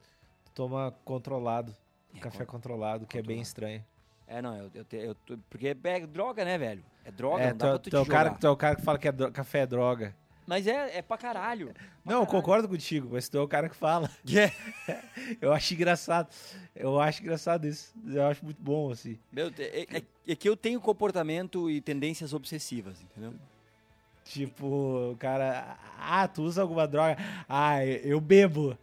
Toma controlado. É, Café con- controlado, que é bem controlado. estranho. É, não, eu, eu, te- eu Porque é droga, né, velho? É droga, é, não dá tu, pra tu tu é o cara, tu é o cara que fala que é dro- café é droga. Mas é, é pra caralho. Pra Não, eu caralho. concordo contigo, mas tu é o cara que fala. É. Eu acho engraçado. Eu acho engraçado isso. Eu acho muito bom, assim. Meu, é, é- é que eu tenho comportamento e tendências obsessivas, entendeu? Tipo, o cara. Ah, tu usa alguma droga? Ah, eu bebo.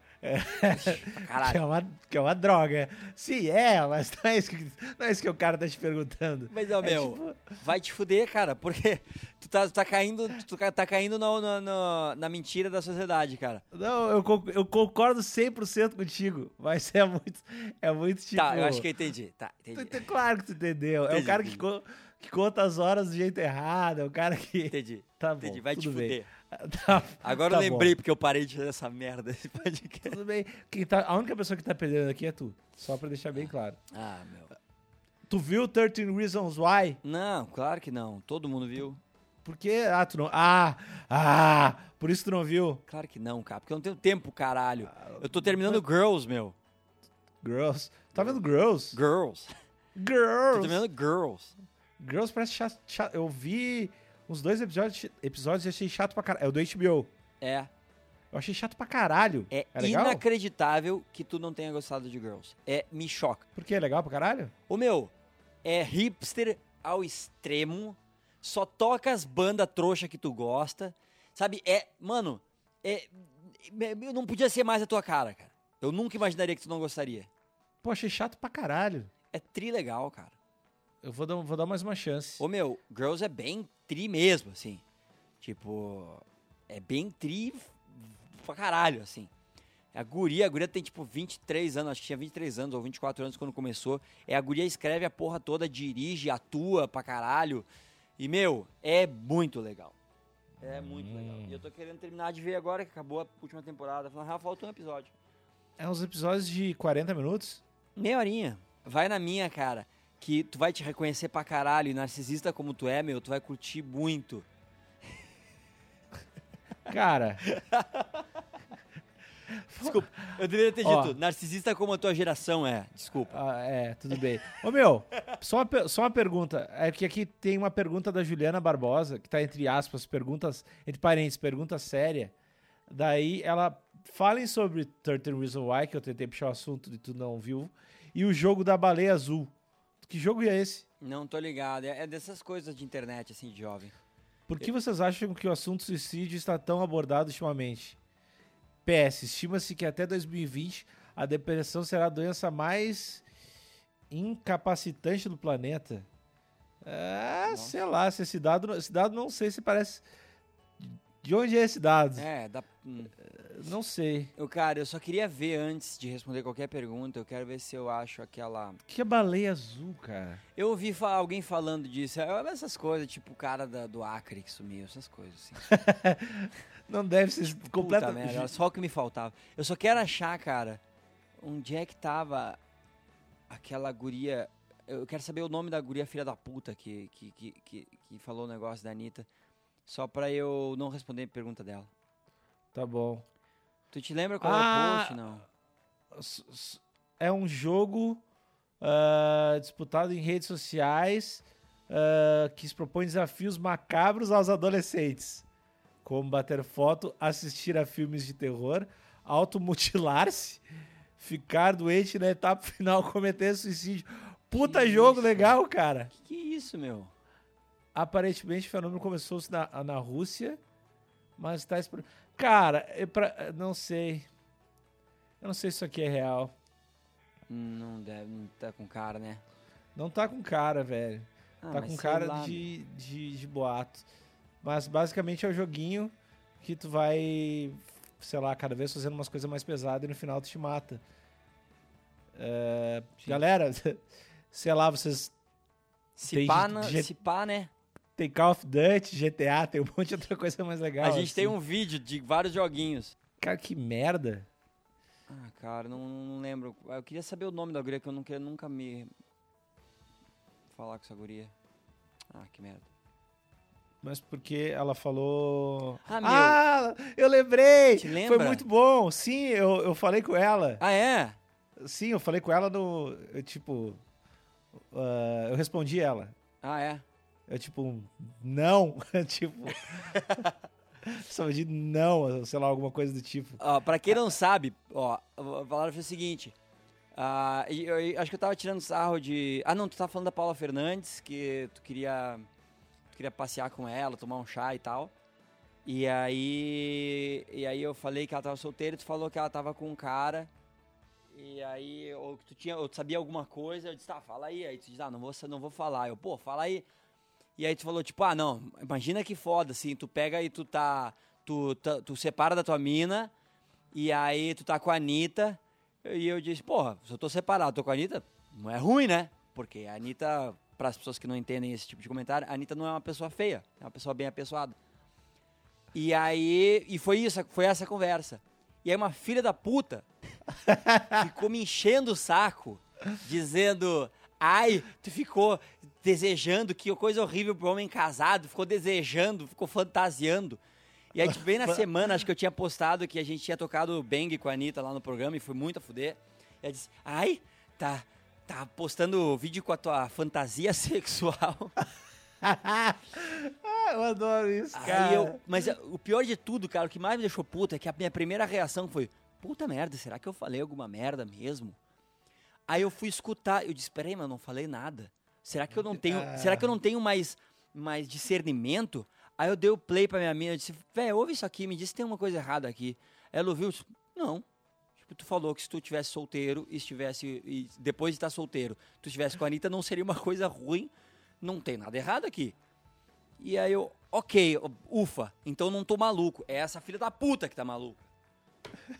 Pra Que é, uma, que é uma droga. Sim, é, mas não é isso que, não é isso que o cara tá te perguntando. Mas, ó, É meu, tipo- vai te fuder, cara, porque tu tá, tu tá caindo, tu tá caindo no- no- no- na mentira da sociedade, cara. Não, eu, eu concordo 100% contigo, mas é muito, é muito tipo... Tá, eu acho que eu entendi. Tá, entendi. Claro que tu entendeu. É o Entendi, cara que, entendi. que conta as horas do jeito errado, é o cara que... Entendi. Tá bom, Entendi. Vai te bem. fuder. Tá- Agora tá eu bom. lembrei porque eu parei de fazer essa merda desse podcast. Tudo bem. Quem tá, a única pessoa que tá perdendo aqui é tu. Só pra deixar bem claro. Ah, meu. Tu viu 13 Reasons Why? Não, claro que não. Todo mundo viu. Por quê? Ah, tu não... Ah! Ah! Por isso tu não viu? Claro que não, cara. Porque eu não tenho tempo, caralho. Eu tô terminando Girls, meu. Girls. Tá vendo Girls? Girls. Tô Girls! terminando Girls. Girls parece chato, chato. Eu vi uns dois episódios, episódios e achei chato pra caralho. É o do HBO. É. Eu achei chato pra caralho. É, É legal? inacreditável que tu não tenha gostado de Girls. É, me choca. Por quê? É legal pra caralho? O meu, é hipster ao extremo. Só toca as bandas trouxa que tu gosta. Sabe? É. Mano, é. é- Não podia ser mais a tua cara, cara. Eu nunca imaginaria que tu não gostaria. Pô, achei chato pra caralho. É tri legal, cara. Eu vou dar, vou dar mais uma chance. Ô meu, Girls é bem tri mesmo, assim. Tipo, é bem tri pra caralho, assim. A guria, a guria tem tipo 23 anos, acho que tinha 23 anos ou 24 anos quando começou. É a guria escreve a porra toda, dirige, atua pra caralho. E, meu, é muito legal. É muito legal. E eu tô querendo terminar de ver agora que acabou a última temporada. Falando, ah, falta um episódio. É uns episódios de 40 minutos? Meia horinha. Vai na minha, cara. Que tu vai te reconhecer pra caralho. E narcisista como tu é, meu, tu vai curtir muito. Cara, Desculpa, eu deveria ter Ó. dito, narcisista como a tua geração é. Desculpa. ah, é, tudo bem. Ô, meu, só uma, só uma pergunta. É que aqui tem uma pergunta da Juliana Barbosa, que tá entre aspas, perguntas, entre parênteses, pergunta séria. Daí ela, falem sobre 13 Reasons Why, que eu tentei puxar o assunto e tu não viu, e o jogo da baleia azul. Que jogo é esse? Não tô ligado. É, é dessas coisas de internet, assim, de jovem. Por que vocês acham que o assunto suicídio está tão abordado ultimamente? PS, estima-se que até 2020 a depressão será a doença mais incapacitante do planeta. Ah, Nossa. sei lá, se esse dado, esse dado não sei se parece. De onde é esse dado? É, dá. hum. Não sei. Eu, cara, eu só queria ver antes de responder qualquer pergunta. Eu quero ver se eu acho aquela. Que é baleia azul, cara? Eu ouvi fa- alguém falando disso. É, essas coisas, tipo o cara da- do Acre que sumiu, essas coisas, assim. Não deve ser Puta completamente. merda, só o que me faltava. Eu só quero achar, cara, onde é que tava aquela guria. Eu quero saber o nome da guria filha da puta que, que, que, que, que falou o negócio da Anitta. Só pra eu não responder a pergunta dela. Tá bom. Tu te lembra qual é Ah! o post? Não. É um jogo ah, disputado em redes sociais, ah, que se propõe desafios macabros aos adolescentes, como bater foto, assistir a filmes de terror, automutilar-se, ficar doente na etapa final, cometer suicídio. Puta Que jogo isso? legal, cara. Que, que isso, meu? Aparentemente o fenômeno começou na, na Rússia, mas tá. Cara, é pra, não sei. Eu não sei se isso aqui é real. Não deve, não tá com cara, né? Não tá com cara, velho. Ah, tá com cara lá, de, de, de boato. Mas basicamente é o joguinho que tu vai, sei lá, cada vez fazendo umas coisas mais pesadas e no final tu te mata. Sim. galera, sei lá, vocês Se pá, de- na- de- se pá, né? Tem Call of Duty, GTA, tem um monte de outra coisa mais legal. a gente tem assim. um vídeo de vários joguinhos. Cara, que merda. Ah, cara, não, não lembro. Eu queria saber o nome da guria, que eu não queria nunca me falar com essa guria. Ah, que merda. Mas porque ela falou. Ah, meu. Ah, eu lembrei! Te Foi lembra? muito bom. Sim, eu, eu falei com ela. Ah, é? Sim, eu falei com ela no. eu, tipo. ah, eu respondi ela. Ah, é? Eu, tipo, não. tipo. Só de não, sei lá, alguma coisa do tipo. Ó, pra quem não sabe, ó, a palavra foi o seguinte. e eu, eu acho que eu tava tirando sarro de. Ah, não, tu tava falando da Paula Fernandes, que tu queria. Tu queria passear com ela, tomar um chá e tal. E aí. E aí eu falei que ela tava solteira tu falou que ela tava com um cara. E aí, ou que tu tinha, ou tu sabia alguma coisa, eu disse, tá, fala aí. Aí tu disse, ah, não vou, não vou falar. Eu, pô, fala aí. E aí tu falou, tipo, ah, não, imagina que foda, assim, tu pega e tu tá. Tu, tá- tu separa da tua mina, e aí tu tá com a Anitta. E eu disse, porra, se eu tô separado, tô com a Anitta, não é ruim, né? Porque a Anitta, para as pessoas que não entendem esse tipo de comentário, a Anitta não é uma pessoa feia, é uma pessoa bem apessoada. E aí, e foi isso, foi essa conversa. E aí uma filha da puta ficou me enchendo o saco, dizendo, ai, tu ficou desejando, que coisa horrível pro homem casado, ficou desejando, ficou fantasiando. E aí, tipo, bem na semana, acho que eu tinha postado que a gente tinha tocado Bang com a Anitta lá no programa e foi muito a fuder. E ela disse, ai, tá, tá postando vídeo com a tua fantasia sexual. ah, eu adoro isso, cara. Aí eu, mas o pior de tudo, cara, o que mais me deixou puta é que a minha primeira reação foi: puta merda, será que eu falei alguma merda mesmo? Aí eu fui escutar, eu disse: peraí, mas eu não falei nada. Será que eu não tenho, Ah. será que eu não tenho mais, mais discernimento? Aí eu dei o play pra minha mina, eu disse: velho, ouve isso aqui, me diz se tem uma coisa errada aqui. Ela ouviu, disse, não. Tipo, tu falou que se tu tivesse solteiro e estivesse, e depois de estar solteiro, tu estivesse com a Anitta, não seria uma coisa ruim. Não tem nada errado aqui. E aí eu, ok, ufa, então não tô maluco. É essa filha da puta que tá maluca.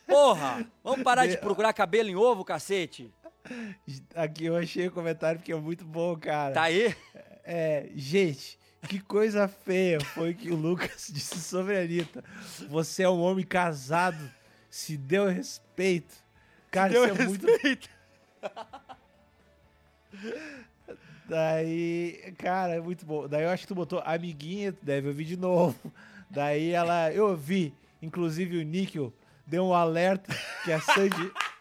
Porra, vamos parar de procurar cabelo em ovo, cacete. Aqui eu achei o comentário porque é muito bom, cara. Tá aí? É, gente, que coisa feia foi que o Lucas disse sobre a Anitta. Você é um homem casado, se deu respeito. Cara, Deu isso é muito. Daí, cara, é muito bom. Daí eu acho que tu botou amiguinha, tu deve ouvir de novo. Daí ela, eu ouvi, inclusive o Níquel deu um alerta que a Sandy.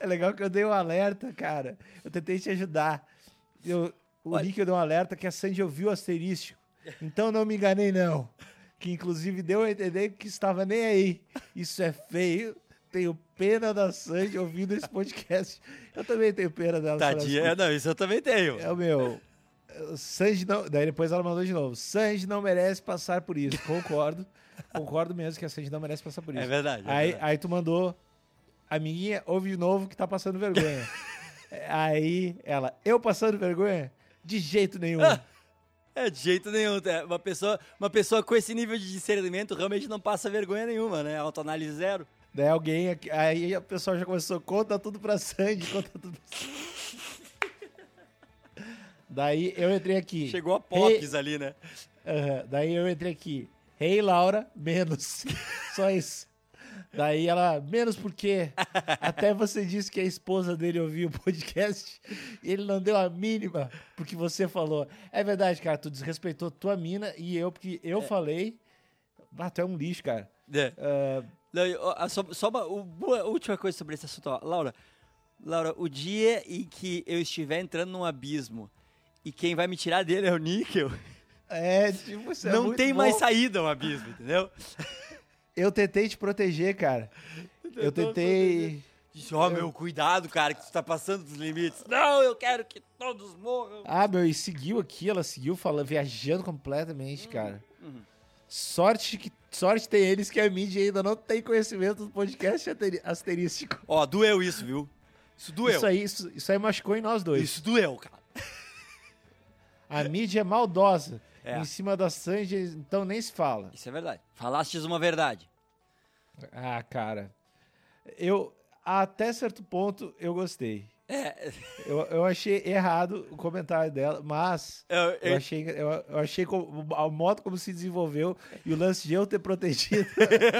é legal que eu dei um alerta, cara. Eu tentei te ajudar. Eu, o Olha- Níquel deu um alerta que a Sandy ouviu o asterístico. Então não me enganei, não. Que inclusive deu a entender que estava nem aí. Isso é feio. Tenho pena da Sandy ouvindo esse podcast. Eu também tenho pena dela. Tadinha, escuta. não, isso eu também tenho. É o meu. o Sanji não. Daí depois ela mandou de novo. Sanji não merece passar por isso. Concordo. Concordo mesmo que a Sanji não merece passar por isso. É verdade. é aí, verdade. aí tu mandou. Amiguinha, ouve de novo que tá passando vergonha. aí ela, eu passando vergonha? De jeito nenhum. É, de jeito nenhum. é, Uma pessoa, uma pessoa com esse nível de discernimento realmente não passa vergonha nenhuma, né? Autoanálise zero. Daí alguém. Aí a pessoa já começou, conta tudo pra Sandy, conta tudo pra Sandy. Daí eu entrei aqui. Chegou a Pops ali, né? Aham, Daí eu entrei aqui. Hey, Laura, menos. Só isso. Daí ela, menos porque até você disse que a esposa dele ouviu o podcast e ele não deu a mínima porque você falou. É verdade, cara, tu desrespeitou tua mina e eu, porque eu falei. Ah, tu é um lixo, cara. É. Ah, Não, eu- só, só uma, uma última coisa sobre esse assunto. Ó. Laura, Laura, o dia em que eu estiver entrando num abismo e quem vai me tirar dele é o níquel, É, tipo, isso é não tem bom. mais saída um abismo, entendeu? Eu tentei te proteger, cara. Eu tentei. Disse, ó, meu, cuidado, cara, que tu tá passando dos limites. Não, eu quero que todos morram. Ah, meu, e seguiu aqui, ela seguiu falando, viajando completamente, cara. uhum. Sorte que sorte tem eles que a mídia ainda não tem conhecimento do podcast asterístico. Ó, doeu isso, viu? Isso doeu. Isso aí, isso, isso aí machucou em nós dois. Isso doeu, cara. A mídia é maldosa. É. Em cima da Sanji, então nem se fala. Isso é verdade. Falastes uma verdade. Ah, cara. Eu, até certo ponto, eu gostei. É, Eu, eu achei errado o comentário dela, mas eu, eu eu, achei, eu, eu achei como, a modo como se desenvolveu e o lance de eu ter protegido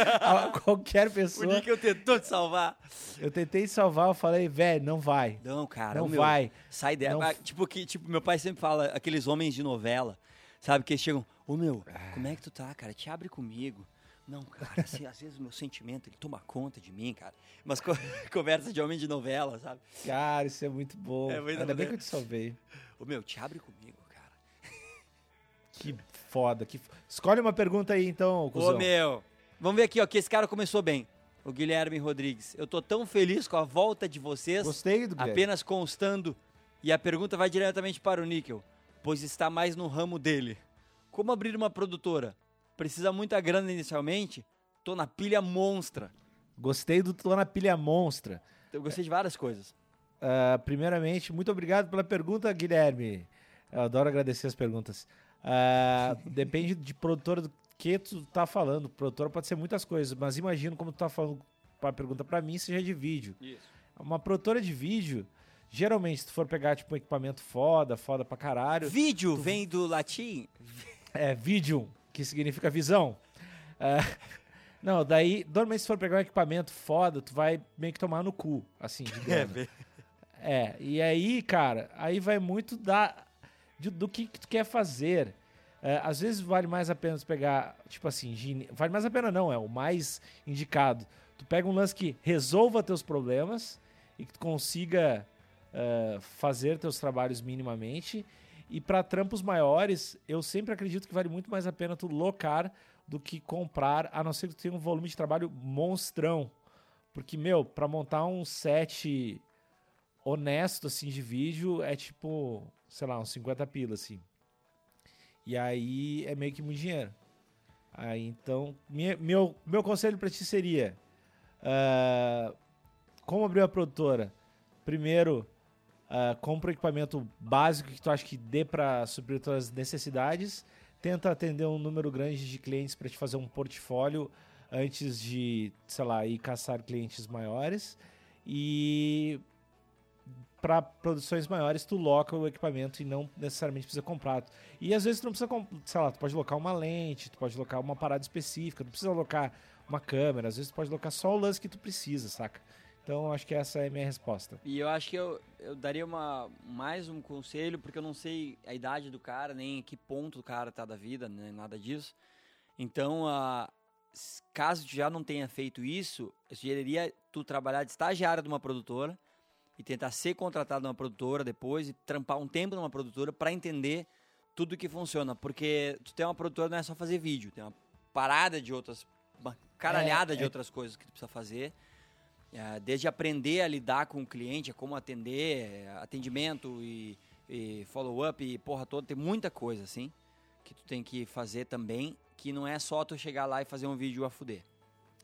qualquer o pessoa. Níquel tentou te salvar. Eu tentei salvar, eu falei, velho, não vai. Não, cara, Não o meu, vai. Sai dela. Não Ah, Tipo, que, tipo, meu pai sempre fala, aqueles homens de novela, sabe? Que eles chegam, ô meu, Ah. como é que tu tá, cara? Te abre comigo. Não, cara, assim, às vezes o meu sentimento, ele toma conta de mim, cara. Umas co conversas de homem de novela, sabe? Cara, isso é muito bom. É muito Ainda bem que eu te salvei. Ô meu, te abre comigo, cara. Que foda. Que... Escolhe uma pergunta aí, então, cuzão. Ô meu, vamos ver aqui, ó, que esse cara começou bem. O Guilherme Rodrigues. Eu tô tão feliz com a volta de vocês. Gostei do Guilherme. apenas constando. E a pergunta vai diretamente para o Níquel, pois está mais no ramo dele. Como abrir uma produtora? Precisa muita grana inicialmente? Tô na pilha monstra. Gostei do Tô na Pilha Monstra. Eu gostei de várias coisas. Ah, primeiramente, muito obrigado pela pergunta, Guilherme. Eu adoro agradecer as perguntas. Ah, depende de produtora do que tu tá falando. Produtora pode ser muitas coisas, mas imagino como tu tá falando para pergunta para mim, seja de vídeo. Isso. Uma produtora de vídeo, geralmente, se tu for pegar tipo um equipamento foda, foda pra caralho, Vídeo vem do latim? é vídeo, que significa visão. Ah, não, daí, normalmente se for pegar um equipamento foda, tu vai meio que tomar no cu, assim, de grana. É, e aí, cara, aí vai muito da, de- do que, que tu quer fazer. É, às vezes vale mais a pena tu pegar, tipo assim, gine- vale mais a pena não, é o mais indicado. Tu pega um lance que resolva teus problemas e que tu consiga é, fazer teus trabalhos minimamente. E para trampos maiores, eu sempre acredito que vale muito mais a pena tu locar do que comprar, a não ser que tu tenha um volume de trabalho monstrão. Porque, meu, para montar um set honesto, assim, de vídeo, é tipo, sei lá, uns 50 pila, assim. E aí é meio que muito dinheiro. Aí, então, minha- meu, meu conselho pra ti seria, ah, como abrir a produtora? Primeiro, ah, compra equipamento básico que tu acha que dê pra suprir tuas necessidades. Tenta atender um número grande de clientes para te fazer um portfólio antes de, sei lá, ir caçar clientes maiores. E para produções maiores, tu loca o equipamento e não necessariamente precisa comprar. E às vezes tu não precisa, sei lá, tu pode locar uma lente, tu pode locar uma parada específica, não precisa locar uma câmera, às vezes tu pode locar só o lance que tu precisa, saca? Então acho que essa é a minha resposta. E eu acho que eu, eu daria uma, mais um conselho, porque eu não sei a idade do cara, nem em que ponto o cara tá da vida, nem nada disso. Então, ah, s- caso tu já não tenha feito isso, eu sugeriria tu trabalhar de estagiário de uma produtora e tentar ser contratado numa produtora depois e trampar um tempo numa produtora para entender tudo que funciona. Porque tu tem uma produtora não é só fazer vídeo, tem uma parada de outras, uma caralhada de é- outras coisas que tu precisa fazer. É, desde aprender a lidar com o cliente, a como atender, é, atendimento e, e follow-up e porra toda, tem muita coisa assim que tu tem que fazer também, que não é só tu chegar lá e fazer um vídeo a fuder.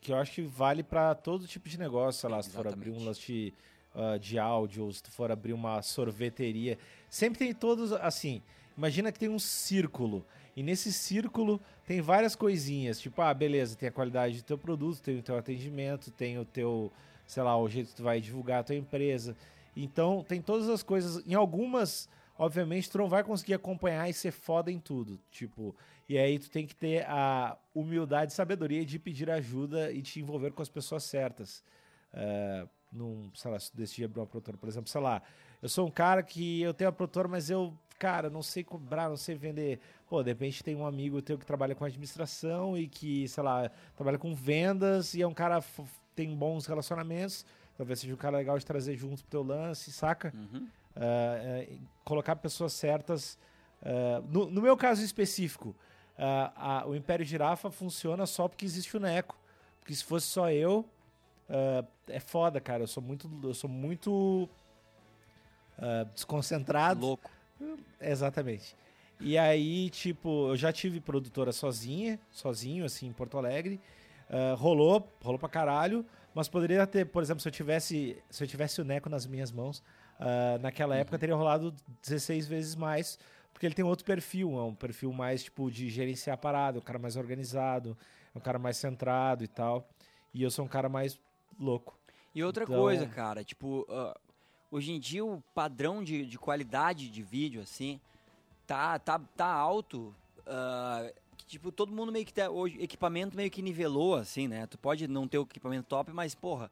Que eu acho que vale para todo tipo de negócio, sei lá, se tu for abrir um lance de, ah, de áudio, ou se tu for abrir uma sorveteria. Sempre tem todos, assim, imagina que tem um círculo. E nesse círculo tem várias coisinhas. Tipo, ah, beleza, tem a qualidade do teu produto, tem o teu atendimento, tem o teu, sei lá, o jeito que tu vai divulgar a tua empresa. Então, tem todas as coisas. Em algumas, obviamente, tu não vai conseguir acompanhar e ser foda em tudo. Tipo, e aí tu tem que ter a humildade e sabedoria de pedir ajuda e te envolver com as pessoas certas. É, num, sei lá, se tu decidir abrir uma produtora, por exemplo, sei lá, eu sou um cara que eu tenho a produtora, mas eu, cara, não sei cobrar, não sei vender. Pô, de repente tem um amigo teu que trabalha com administração e que, sei lá, trabalha com vendas e é um cara tem bons relacionamentos. talvez seja um cara legal de trazer junto pro teu lance, saca? Uhum. É, colocar pessoas certas. ah, no, no meu caso específico, a- o Império Girafa funciona só porque existe o Neco. Porque se fosse só eu, é foda, cara. Eu sou muito, eu sou muito desconcentrado. Louco. Exatamente. E aí, tipo, eu já tive produtora sozinha, sozinho, assim, em Porto Alegre. Ah, rolou, rolou pra caralho. Mas poderia ter, por exemplo, se eu tivesse, se eu tivesse o Neco nas minhas mãos, ah, naquela época teria rolado 16 vezes mais, porque ele tem outro perfil, é um perfil mais, tipo, de gerenciar a parada, é um cara mais organizado, é um cara mais centrado e tal. E eu sou um cara mais louco. E outra Então- coisa, cara, tipo, ah, hoje em dia o padrão de, de qualidade de vídeo, assim, tá, tá, tá alto. ah, que, tipo, todo mundo meio que tá. Hoje, equipamento meio que nivelou, assim, né? Tu pode não ter o equipamento top, mas, porra.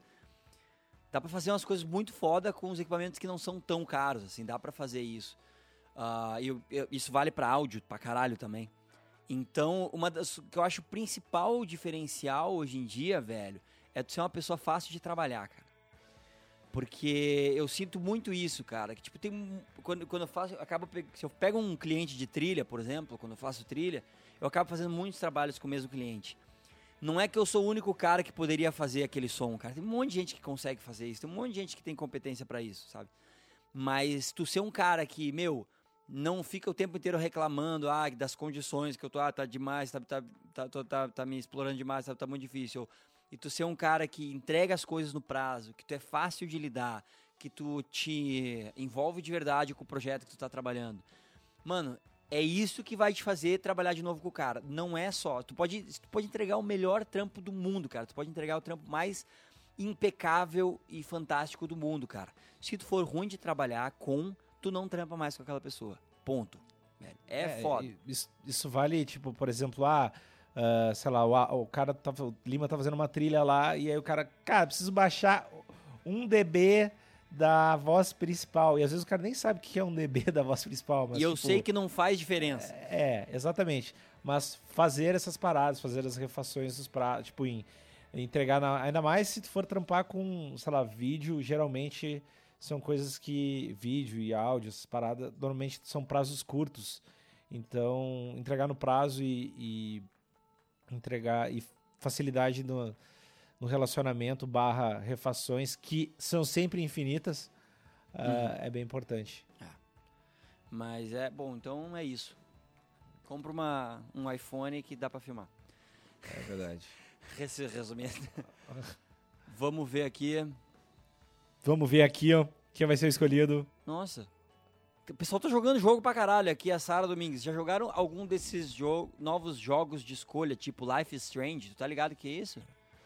Dá pra fazer umas coisas muito foda com os equipamentos que não são tão caros, assim, dá pra fazer isso. Ah, e isso vale pra áudio, pra caralho também. Então, uma das que eu acho o principal diferencial hoje em dia, velho, é tu ser uma pessoa fácil de trabalhar, cara. Porque eu sinto muito isso, cara. Que tipo, tem. Quando, quando eu faço. eu Acabo, se eu pego um cliente de trilha, por exemplo, quando eu faço trilha, eu acabo fazendo muitos trabalhos com o mesmo cliente. Não é que eu sou o único cara que poderia fazer aquele som, cara. Tem um monte de gente que consegue fazer isso. Tem um monte de gente que tem competência pra isso, sabe? Mas tu ser um cara que, meu, não fica o tempo inteiro reclamando ah, das condições que eu tô, ah, tá demais, tá, tá, tá, tá, tá me explorando demais, tá, tá muito difícil. E tu ser um cara que entrega as coisas no prazo, que tu é fácil de lidar, que tu te envolve de verdade com o projeto que tu tá trabalhando. Mano, é isso que vai te fazer trabalhar de novo com o cara. Não é só. Tu pode, tu pode entregar o melhor trampo do mundo, cara. Tu pode entregar o trampo mais impecável e fantástico do mundo, cara. Se tu for ruim de trabalhar com, tu não trampa mais com aquela pessoa. Ponto. velho. É, foda. Isso, isso vale, tipo, por exemplo, ah, ah, sei lá, o, o cara tava, o Lima tá fazendo uma trilha lá e aí o cara, cara, preciso baixar um dB da voz principal. E às vezes o cara nem sabe o que é um dB da voz principal. Mas, e eu tipo, sei que não faz diferença. É, exatamente. Mas fazer essas paradas, fazer as refações dos pratos, tipo, em, entregar na- ainda mais se tu for trampar com, sei lá, vídeo, geralmente são coisas que vídeo e áudio, essas paradas, normalmente são prazos curtos. Então, entregar no prazo e, e entregar e facilidade no, no relacionamento barra refações que são sempre infinitas ah, é bem importante. Mas é bom, então é isso. Compra uma, um iPhone que dá pra filmar. É verdade. Resu- Resumindo. Vamos ver aqui. Vamos ver aqui, ó, quem vai ser o escolhido. Nossa. O pessoal tá jogando jogo pra caralho aqui, a Sara Domingues. Já jogaram algum desses jo novos jogos de escolha, tipo Life is Strange? Tu tá ligado que é isso?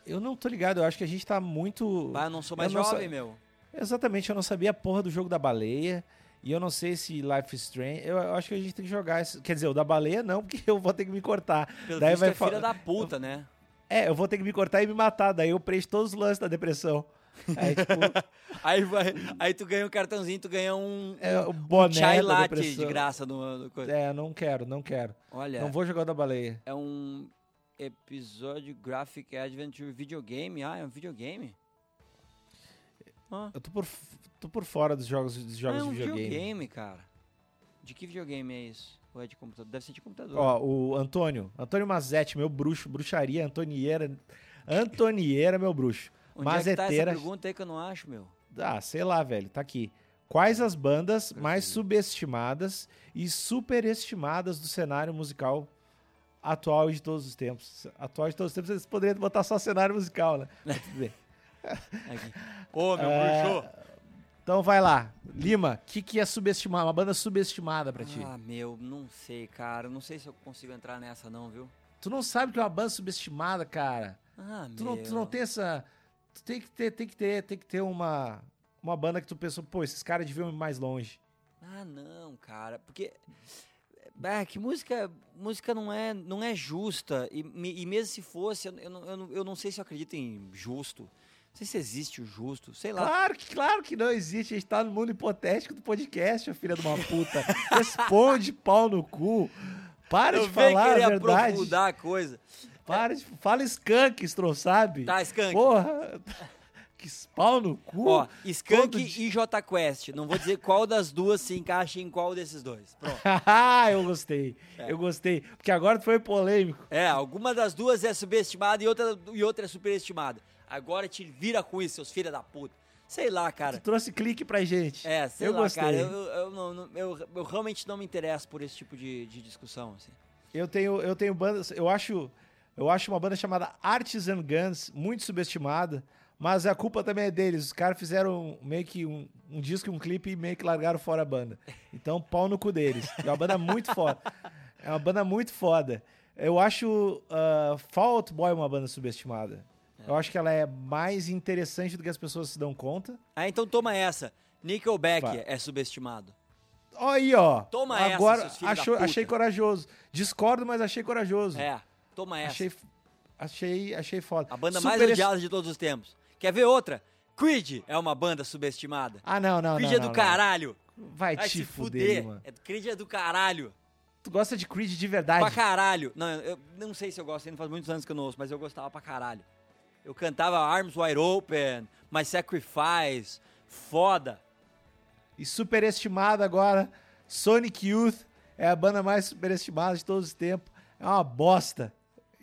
Eu não tô ligado, eu acho que a gente tá muito. Bah, eu não sou mais Eu jovem, sa- meu. Exatamente, eu não sabia a porra do jogo da baleia. E eu não sei se Life Strange. Eu acho que a gente tem que jogar. esse- Quer dizer, o da baleia não, porque eu vou ter que me cortar. Pelo Daí vai é filha da puta, né? É, eu vou ter que me cortar e me matar. Daí eu preencho todos os lances da depressão. Aí, tipo, Aí, vai, aí tu ganha um cartãozinho, tu ganha um, é o um boné chai da latte de graça no, no coisa. É, não quero, não quero. Olha, Não vou jogar o da baleia. é um episódio Graphic Adventure videogame. Ah, é um videogame? Ah, Eu tô por, tô por fora dos jogos, dos ah, jogos é um de videogame. videogame, cara. De que videogame é isso? Ou é de computador? Deve ser de computador. Ó, o Antônio. Antônio Mazetti, meu bruxo. Bruxaria, Antonieira. Antonieira, meu bruxo. Onde é que tá essa Mazeteira. pergunta aí que eu não acho, meu? Ah, sei lá, velho. Tá aqui. Quais as bandas mais subestimadas e superestimadas do cenário musical atual de todos os tempos? Atual de todos os tempos, eles poderiam botar só cenário musical, né? Mas tudo bem. Aqui. Ô, meu É, bruxo! Então vai lá. Lima, o que, que é subestimar? Uma banda subestimada pra ti? Ah, meu, não sei, cara. Não sei se eu consigo entrar nessa, não, viu? Tu não sabe que é uma banda subestimada, cara. Ah, Tu meu. não, tu não tem essa. Tu tem que ter, tem que ter, tem que ter uma, uma banda que tu pensou, pô, esses caras deviam ir mais longe. Ah, não, cara, porque ah, que música, música não é, não é justa e, e mesmo se fosse, eu, eu, não, eu, não, sei se eu acredito em justo. Não sei se existe o justo, sei lá. Claro que, claro que não existe. A gente tá no mundo hipotético do podcast, filha de uma puta. Responde, pau no cu. Para de eu venho falar a verdade. aprofundar a coisa. Para de, fala skunk, Stro, sabe? Tá, Skank. Porra. Skunks, pau no cu. Ó, Skunk Todo e J Quest. Não vou dizer qual das duas se encaixa em qual desses dois. Pronto. Ah, eu gostei. É. Eu gostei. Porque agora foi polêmico. É, alguma das duas é subestimada e outra, e outra é superestimada. Agora te vira com isso, seus filhos da puta. Sei lá, cara. Tu trouxe clique pra gente. É, sei eu lá, gostei. cara. Eu, eu, não- eu- eu realmente não me interesso por esse tipo de, de discussão. Assim. Eu tenho, eu tenho bandas. Eu acho, eu acho uma banda chamada Artisan Guns muito subestimada, mas a culpa também é deles. Os caras fizeram meio que um, um disco e um clipe e meio que largaram fora a banda. Então, pau no cu deles. É uma banda muito foda. É uma banda muito foda. Eu acho uh, Fall Out Boy uma banda subestimada. Eu acho que ela é mais interessante do que as pessoas se dão conta. Ah, então toma essa. Nickelback é subestimado. Ó Aí, ó. Toma essa, Agora, seus filhos da achou- achei corajoso. Discordo, mas achei corajoso. É, toma essa. Achei, achei, achei foda. A banda Super mais odiada de todos os tempos. Quer ver outra? Creed é uma banda subestimada. Ah, não, não, Creed não. é do não, caralho. Vai, Vai te fuder, mano. É, Creed é do caralho. Tu gosta de Creed de verdade? Pra caralho. Não, eu não sei se eu gosto, ainda faz muitos anos que eu não ouço, mas eu gostava pra caralho. Eu cantava Arms Wide Open, My Sacrifice, foda. E superestimada agora, Sonic Youth é a banda mais superestimada de todos os tempos. É uma bosta.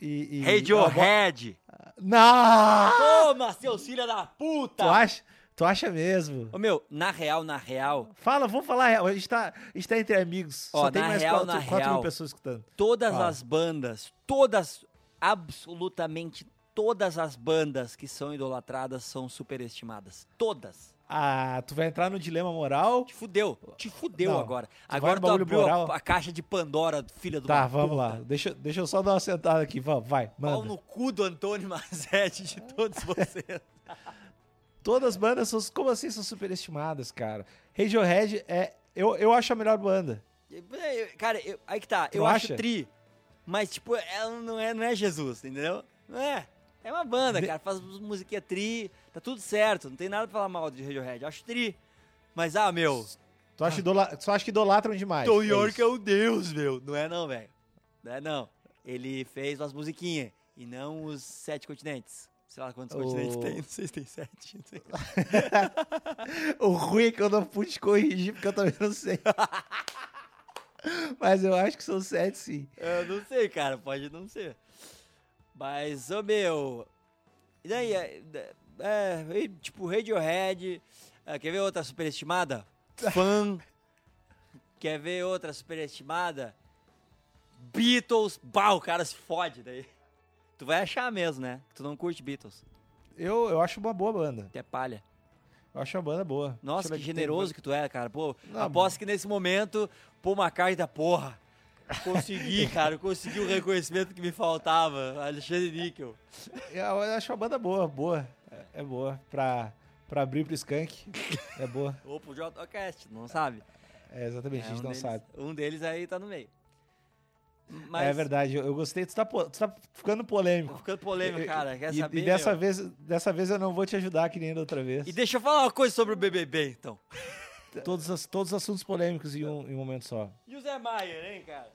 E, e- Radiohead. Não! Toma, seus filha da Tu puta! acha? Tu acha mesmo? Ô meu, na real, na real, Fala, vamos falar. real. A gente tá, a gente tá entre amigos. Ó, Só tem mais real, quatro, na quatro real. mil pessoas escutando. todas Fala. as bandas, todas, absolutamente todas as bandas que são idolatradas são superestimadas. Todas. Ah, tu vai entrar no dilema moral? Te fudeu. Te fudeu Não, agora. Agora tu abriu moral. a, a caixa de Pandora, filha do Tá, vamos lá. Deixa, deixa eu só dar uma sentada aqui. Vamos, vai, Pau manda. no cu do Antônio Mazzetti de todos vocês. Todas as bandas são, como assim são superestimadas, cara? Radiohead é, eu, eu acho a melhor banda. Cara, eu- aí que tá. Tu eu acha? acho tri. Mas, tipo, ela não é, não é Jesus, entendeu? Não é. É uma banda, cara. Faz musiquinha tri. Tá tudo certo. Não tem nada pra falar mal de Radiohead. Eu acho tri. Mas, ah, meu. Tu acha, idola, tu acha que idolatram demais? Tom é York isso. é o Deus, meu. Não é não, velho. Não é não. Ele fez umas musiquinhas. E não os sete continentes. Sei lá quantos O- continentes tem. Não sei se tem sete. Não sei. O ruim é que eu não pude corrigir, porque eu também não sei. Mas eu acho que são sete, sim. Eu não sei, cara, pode não ser. Mas, ô meu. E daí, é, é, e, tipo, Radiohead. é, quer ver outra superestimada? Fã. quer ver outra superestimada? Beatles. Bah, o cara se fode daí. Tu vai achar mesmo, né? Tu não curte Beatles. Eu, eu acho uma boa banda. Tu é palha. Eu acho uma banda boa. Nossa, que ver aqui, generoso que tu é, cara. Pô, Não, aposto que nesse momento, pô, uma carta, porra. Consegui, cara, consegui o reconhecimento que me faltava. Alexandre Níquel. Eu, acho uma banda boa, boa. É, é boa. Pra, pra abrir pro Skank, é boa. Ou pro JCast, não sabe? É, exatamente, a É, gente um não deles, sabe. Um deles aí tá no meio. Mas, É verdade, eu, eu gostei. Tu tá, tu tá ficando polêmico. Tô ficando polêmico, cara. Quer e, saber? e dessa meu? vez, dessa vez eu não vou te ajudar que nem da outra vez. E deixa eu falar uma coisa sobre o BBB, então. Todos, as- todos os assuntos polêmicos em um, em um momento só. E o Zé Maier, hein, cara?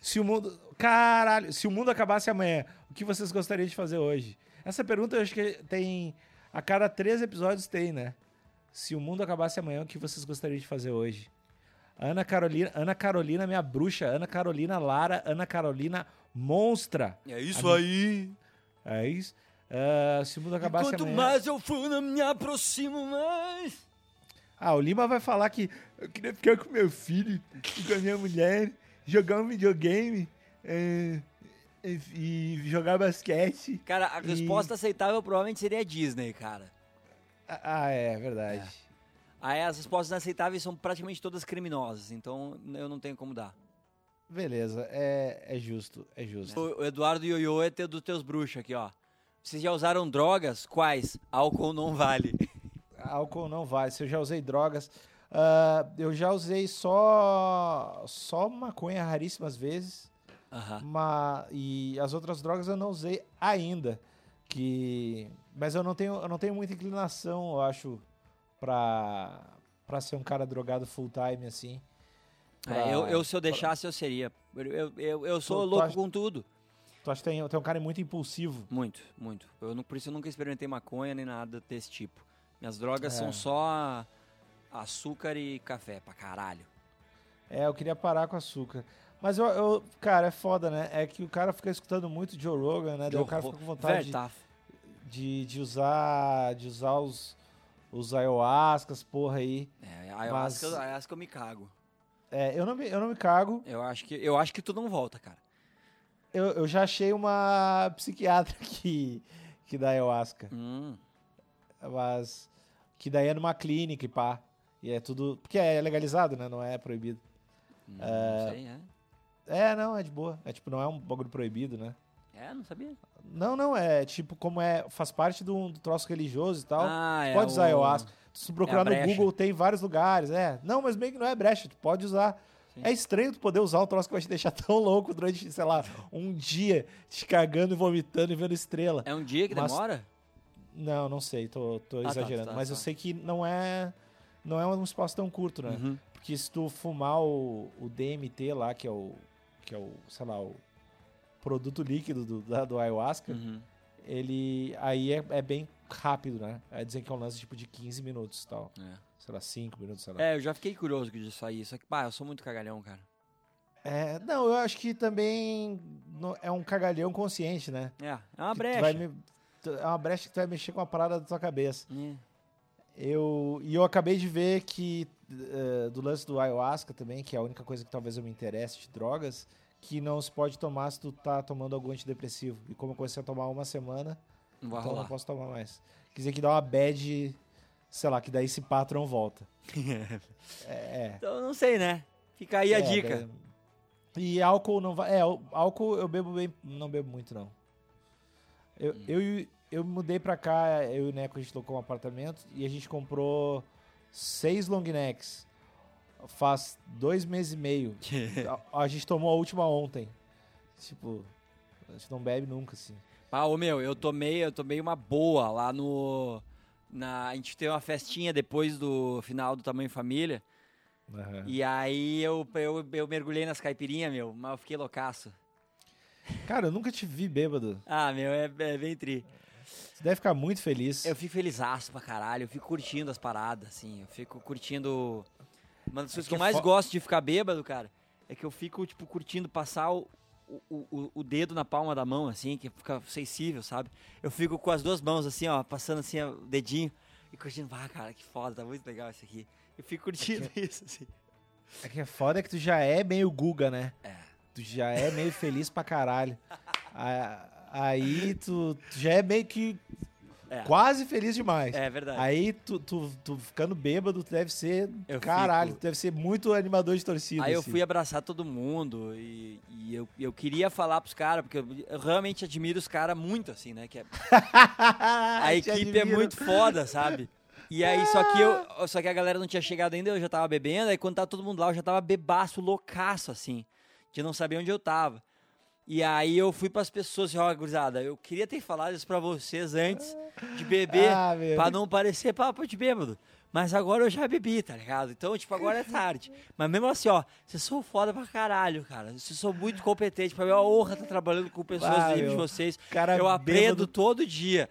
Se o mundo. Caralho, se o mundo acabasse amanhã, o que vocês gostariam de fazer hoje? Essa pergunta eu acho que tem. A cada três episódios tem, né? Se o mundo acabasse amanhã, o que vocês gostariam de fazer hoje? Ana Carolina, Ana Carolina, minha bruxa. Ana Carolina Lara, Ana Carolina Monstra. É isso A aí. É isso. Ah, se o mundo E acabasse quanto amanhã. mais eu for, me aproximo mais. Ah, o Lima vai falar que eu queria ficar com meu filho e com a minha mulher, jogar um videogame é, e, e jogar basquete. Cara, a E- resposta aceitável provavelmente seria Disney, cara. Ah, ah, é verdade. Aí as respostas inaceitáveis são praticamente todas criminosas, então eu não tenho como dar. Beleza, é, é justo, é justo. O o Eduardo Ioiô é teu, dos teus bruxos aqui, ó. Vocês já usaram drogas? Quais? Álcool não vale. Álcool não vai. Se eu já usei drogas, ah, eu já usei só só maconha raríssimas vezes, Aham. ma, e as outras drogas eu não usei ainda. Que, mas eu não tenho, eu não tenho muita inclinação, eu acho, pra para ser um cara drogado full time assim. É, pra- eu, eu, se eu deixasse, eu seria. Eu, eu, eu, sou Tu- tu louco acha- com tudo. Tu Tu acha que tem, tem um cara muito impulsivo. Muito, muito. Eu por isso eu nunca experimentei maconha nem nada desse tipo. Minhas drogas É. são só açúcar e café, pra caralho. É, eu queria parar com açúcar. Mas eu, eu- cara, é foda, né? É que o cara fica escutando muito Joe Rogan, né? Daí o cara Joe fica com vontade tá de, de usar de usar os, os ayahuascas, porra aí. É, ayahuasca, Mas- ayahuasca eu me cago. É, eu, não me, eu não me cago. Eu acho que, eu acho que tu não volta, cara. Eu, eu já achei uma psiquiatra que, que dá ayahuasca. Hum, Mas que daí é numa clínica e pá. E é tudo. Porque é legalizado, né? Não é proibido. não, não sei, é. É, não, é de boa. É tipo, não é um bagulho proibido, né? É, não sabia. Não, não, é tipo, como é. Faz parte do, do troço religioso e tal. Ah, é. pode usar o- ayahuasca. Se tu procurar no brecha. Google, tem vários lugares. É. Não, mas meio que não é brecha, tu pode usar. Sim. É estranho tu poder usar um troço que vai te deixar tão louco durante, sei lá, um dia, te cagando e vomitando e vendo estrela. É um dia que Mas- demora? Não, não sei, tô, tô Ah, tá, exagerando. tá, mas eu tá. sei que não é. Não é um espaço tão curto, né? Uhum. Porque se tu fumar o, o DMT lá, que é o. que é o, sei lá, o produto líquido do, da- do ayahuasca, Uhum. ele aí é, é bem rápido, né? É dizer que é um lance tipo de 15 minutos e tal. É. Sei lá, 5 minutos, sei lá. É, eu já fiquei curioso disso aí. Só que, pá, eu sou muito cagalhão, cara. É, não, eu acho que também é um cagalhão consciente, né? É, é uma brecha. vai me- é uma brecha que tu vai mexer com a parada da tua cabeça. É. Eu, e eu acabei de ver que eh, do lance do ayahuasca também, que é a única coisa que talvez eu me interesse de drogas, que não se pode tomar se tu tá tomando algum antidepressivo. E como eu comecei a tomar uma semana, Não vai então rolar. não posso tomar mais. Quer dizer que dá uma bad, sei lá, que daí esse patrão volta. É. é. Então, eu não sei, né? Fica aí a É, dica. daí- E álcool não vai. É, álcool eu bebo bem. Não bebo muito, não. Eu, Hum. eu, eu mudei pra cá, eu e o Neco, a gente locou um apartamento e a gente comprou seis long necks. Faz dois meses e meio. A, a gente tomou a última ontem. Tipo, a gente não bebe nunca, assim. Ah, ô meu, eu tomei, eu tomei uma boa lá no. Na, a gente teve uma festinha depois do final do Tamanho Família. Aham. E aí eu, eu, eu mergulhei nas caipirinhas, meu, mas eu fiquei loucaço. Cara, eu nunca te vi bêbado. Ah, meu, é, é bem tri. Você deve ficar muito feliz. Eu fico felizaço pra caralho, eu fico curtindo as paradas, assim, eu fico curtindo. Uma das coisas que que eu é mais fo- gosto de ficar bêbado, cara, é que eu fico, tipo, curtindo passar o, o, o, o dedo na palma da mão, assim, que fica sensível, sabe? Eu fico com as duas mãos, assim, ó, passando assim, ó, o dedinho e curtindo. Ah, cara, que foda, tá muito legal isso aqui. Eu fico curtindo isso, assim. É que é foda que tu já é meio Guga, né? É. Tu já é meio feliz pra caralho. Aí tu, tu já é meio que É. quase feliz demais. É verdade. Aí tu, tu, tu ficando bêbado, tu deve ser. Eu caralho, fico- tu deve ser muito animador de torcida. Aí eu assim. fui abraçar todo mundo e, e eu, eu queria falar pros caras, porque eu, eu realmente admiro os caras muito, assim, né? Que é- a equipe é muito foda, sabe? E aí, só que eu. Só que a galera não tinha chegado ainda, eu já tava bebendo, aí quando tava todo mundo lá, eu já tava bebaço, loucaço, assim. De não saber onde eu tava. E aí eu fui pras pessoas, assim, ó, gurizada, eu queria ter falado isso pra vocês antes de beber, Ah, pra não parecer papo de bêbado. Mas agora eu já bebi, tá ligado? Então, tipo, agora é tarde. Mas mesmo assim, ó, vocês são foda pra caralho, cara. Vocês são muito competentes. Pra mim é uma honra estar trabalhando com pessoas Ah, do nível de vocês. Cara eu aprendo bêbado- todo dia.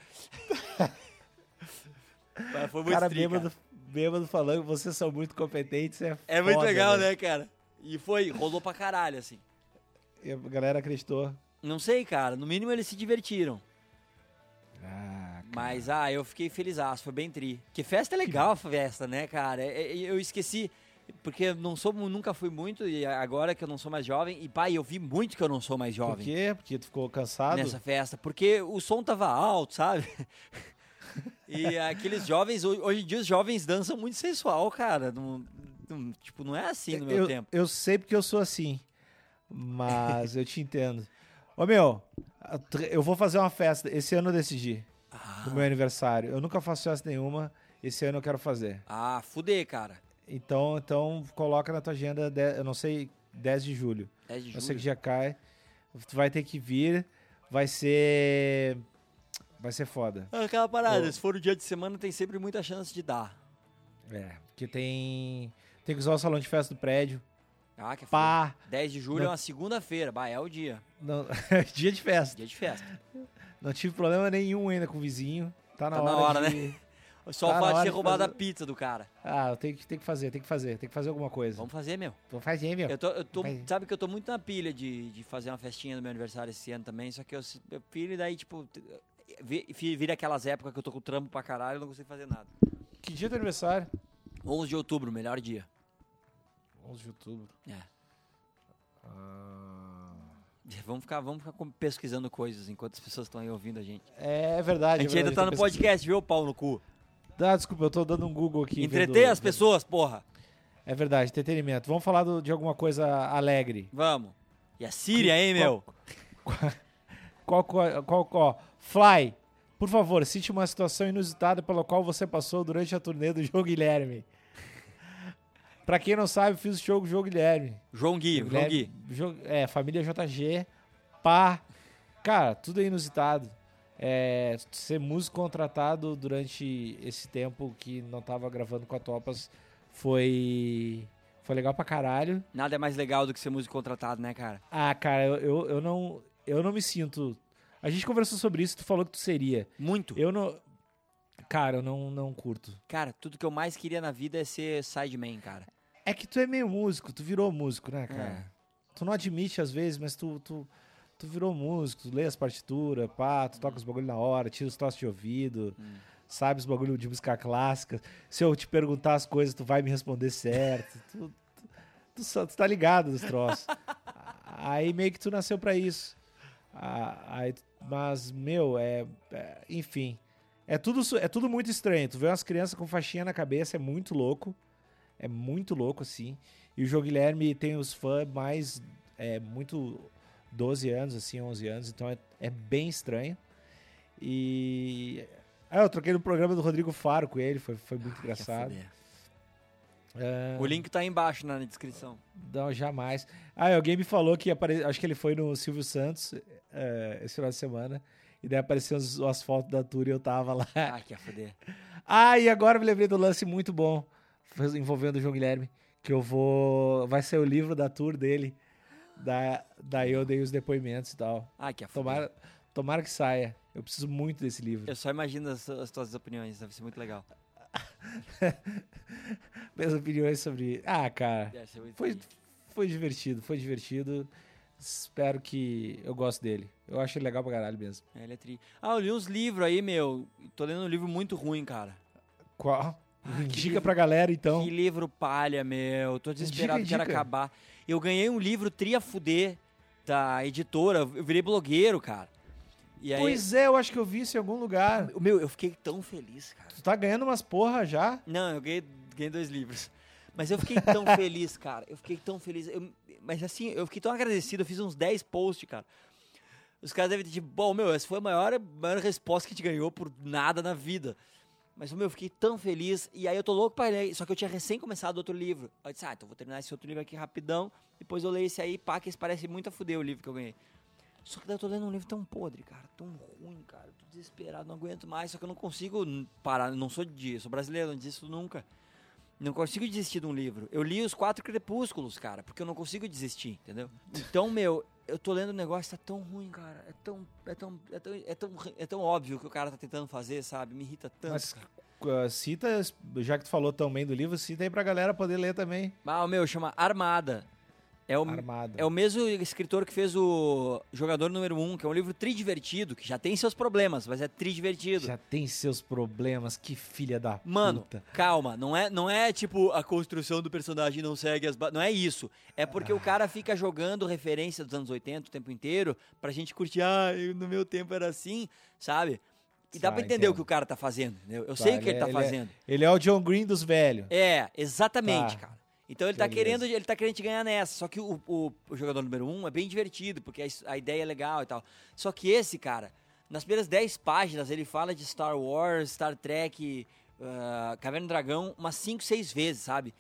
Mas foi muito cara tri, bêbado, bêbado falando que vocês são muito competentes. É, É muito foda, legal, velho. né, cara? E foi, rolou pra caralho, assim. E a galera acreditou. Não sei, cara. No mínimo eles se divertiram. Ah, Mas, ah, eu fiquei feliz, foi bem tri. Que festa é legal a festa, né, cara? É- é- Eu esqueci, porque não sou, nunca fui muito, e agora que eu não sou mais jovem, e pai, eu vi muito que eu não sou mais Por jovem quê? Porque tu ficou cansado? nessa festa, porque o som tava alto, sabe? e aqueles jovens, ho- hoje em dia os jovens dançam muito sensual, cara. Não, não- tipo, não é assim no meu eu, tempo. eu sei porque eu sou assim. Mas eu te entendo. Ô meu, eu vou fazer uma festa. Esse ano eu decidi. Ah, meu aniversário. Eu nunca faço festa nenhuma. Esse ano eu quero fazer. ah, fuder, cara. Então, então coloca na tua agenda, eu não sei, 10 de julho. 10 de Eu sei julho. que já cai. Tu vai ter que vir. Vai ser. Vai ser foda. Ah, Aquela parada, Eu- se for o dia de semana, tem sempre muita chance de dar. É. Porque tem. Tem que usar o salão de festa do prédio. Ah, que é Pá. 10 de julho Não- é uma segunda-feira. Bah, é o dia. Não, dia de festa. Dia de festa. Não tive problema nenhum ainda com o vizinho. Tá na Tá na hora, hora, de... Só Tá o na fato de hora ter de roubado fazer- a pizza do cara. Ah, eu tenho que, tenho que fazer, tem que fazer, tem que fazer alguma coisa. Vamos fazer, meu. Vamos fazer, meu. Eu tô, eu tô- sabe que eu tô muito na pilha de, de fazer uma festinha no meu aniversário esse ano também, só que eu, eu pilho e daí, tipo, vira aquelas épocas que eu tô com trampo pra caralho e não consigo fazer nada. Que dia é teu aniversário? 11 de outubro, melhor dia. 11 de outubro. É. Ah. Vamos ficar, vamos ficar pesquisando coisas enquanto as pessoas estão aí ouvindo a gente. É verdade. A gente é ainda verdade, tá eu no podcast, viu, pau no cu? Ah, desculpa, eu tô dando um Google aqui. Entreter vendo- as pessoas, porra. É verdade, entretenimento. Vamos falar do- de alguma coisa alegre. Vamos. E a Síria, hein, meu? Qual, qual, qual, qual? Fly, por favor, cite uma situação inusitada pela qual você passou durante a turnê do João Guilherme. Pra quem não sabe, fiz o show com o João Guilherme. João Gui, João Gui. É, família JG, pá. Cara, tudo é inusitado. É, ser músico contratado durante esse tempo que não tava gravando com a Topas foi, foi legal pra caralho. Nada é mais legal do que ser músico contratado, né, cara? Ah, cara, eu, eu, eu não, eu não me sinto. A gente conversou sobre isso, tu falou que tu seria. Muito. Eu não. Cara, eu não, não curto. Cara, tudo que eu mais queria na vida é ser sideman, cara. É que tu é meio músico, tu virou músico, né, É. cara? Tu não admite às vezes, mas tu, tu, tu virou músico, tu lê as partituras, pá, tu toca os bagulho na hora, tira os troços de ouvido, Hum. sabe os bagulho de música clássica. Se eu te perguntar as coisas, tu vai me responder certo. tu, tu, tu, tu tá ligado dos troços. Aí meio que tu nasceu pra isso. Ah, aí- mas, meu, é, é- Enfim. É tudo, é tudo muito estranho. Tu vê umas crianças com faixinha na cabeça, é muito louco. É muito louco, assim. E o João Guilherme tem os fãs mais. É muito. 12 anos, assim, 11 anos. Então é, é bem estranho. E. Ah, eu troquei no programa do Rodrigo Faro com ele, foi, foi muito Quer engraçado. É, O link tá aí embaixo na descrição. Não, jamais. Ah, alguém me falou que apare... acho que ele foi no Silvio Santos é, esse final de semana. E daí apareceu as, as fotos da tour e eu tava lá. Ah, quer foder. Ah, e agora me lembrei do lance muito bom envolvendo o João Guilherme. Que eu vou. Vai ser o livro da tour dele. Da, daí eu dei os depoimentos e tal. Ah, quer foder. Tomara, tomara que saia. Eu preciso muito desse livro. Eu só imagino as, as tuas opiniões, deve ser muito legal. Minhas opiniões sobre. Ah, cara. Foi, foi divertido, foi divertido. Espero que eu goste dele. Eu acho ele legal pra caralho mesmo. É, ele é tri. Ah, eu li uns livros aí, meu. Tô lendo um livro muito ruim, cara. Qual? Ah, Indica livro- pra galera, então. Que livro palha, meu. Tô desesperado, Indica, quero acabar. Eu ganhei um livro Tria Fuder da editora. Eu virei blogueiro, cara. Aí, Pois é, eu acho que eu vi isso em algum lugar. meu, eu fiquei tão feliz, cara. Tu tá ganhando umas porra já? Não, eu ganhei, ganhei dois livros. Mas eu fiquei tão feliz, cara. Eu fiquei tão feliz. Eu- mas assim, eu fiquei tão agradecido. Eu fiz uns 10 posts, cara. Os caras devem ter tipo, bom, meu, essa foi a maior, maior resposta que a gente ganhou por nada na vida. Mas, meu, eu fiquei tão feliz. E aí eu tô louco pra ler. Só que eu tinha recém começado outro livro. Eu disse, ah, então vou terminar esse outro livro aqui rapidão. Depois eu leio esse aí, pá, que esse parece muito a fuder o livro que eu ganhei. Só que daí eu tô lendo um livro tão podre, cara. Tão ruim, cara. Tô desesperado, não aguento mais. Só que eu não consigo parar. Não sou de. Sou brasileiro, não desisto nunca. Não consigo desistir de um livro. Eu li os quatro crepúsculos, cara, porque eu não consigo desistir, entendeu? Então, meu, eu tô lendo um negócio, tá tão ruim, cara. É tão. É tão. É tão, é tão, é tão óbvio que o cara tá tentando fazer, sabe? Me irrita tanto. Mas cara. uh, cita, já que tu falou tão bem do livro, cita aí pra galera poder ler também. Ah, o meu chama Armada. É o, Armada. É o mesmo escritor que fez o Jogador Número 1, um, que é um livro tri-divertido, que já tem seus problemas, mas é tri-divertido. Já tem seus problemas, que filha da Mano, puta. calma, não é, não é tipo a construção do personagem não segue as Não é isso. É porque o cara fica jogando referência dos anos 80 o tempo inteiro pra gente curtir, ah, eu- no meu tempo era assim, sabe? E dá Tá, pra entender entendo. o que o cara tá fazendo, entendeu? Eu Tá, sei o que ele ele tá é- ele é- fazendo. Ele é o John Green dos velhos. É, exatamente, Tá. cara. Então ele tá, Beleza. querendo, ele tá querendo te ganhar nessa. Só que o, o- o jogador número um é bem divertido, porque a, a ideia é legal e tal. Só que esse, cara, nas primeiras 10 páginas, ele fala de Star Wars, Star Trek, ah, Caverna do Dragão, umas 5, 6 vezes, sabe?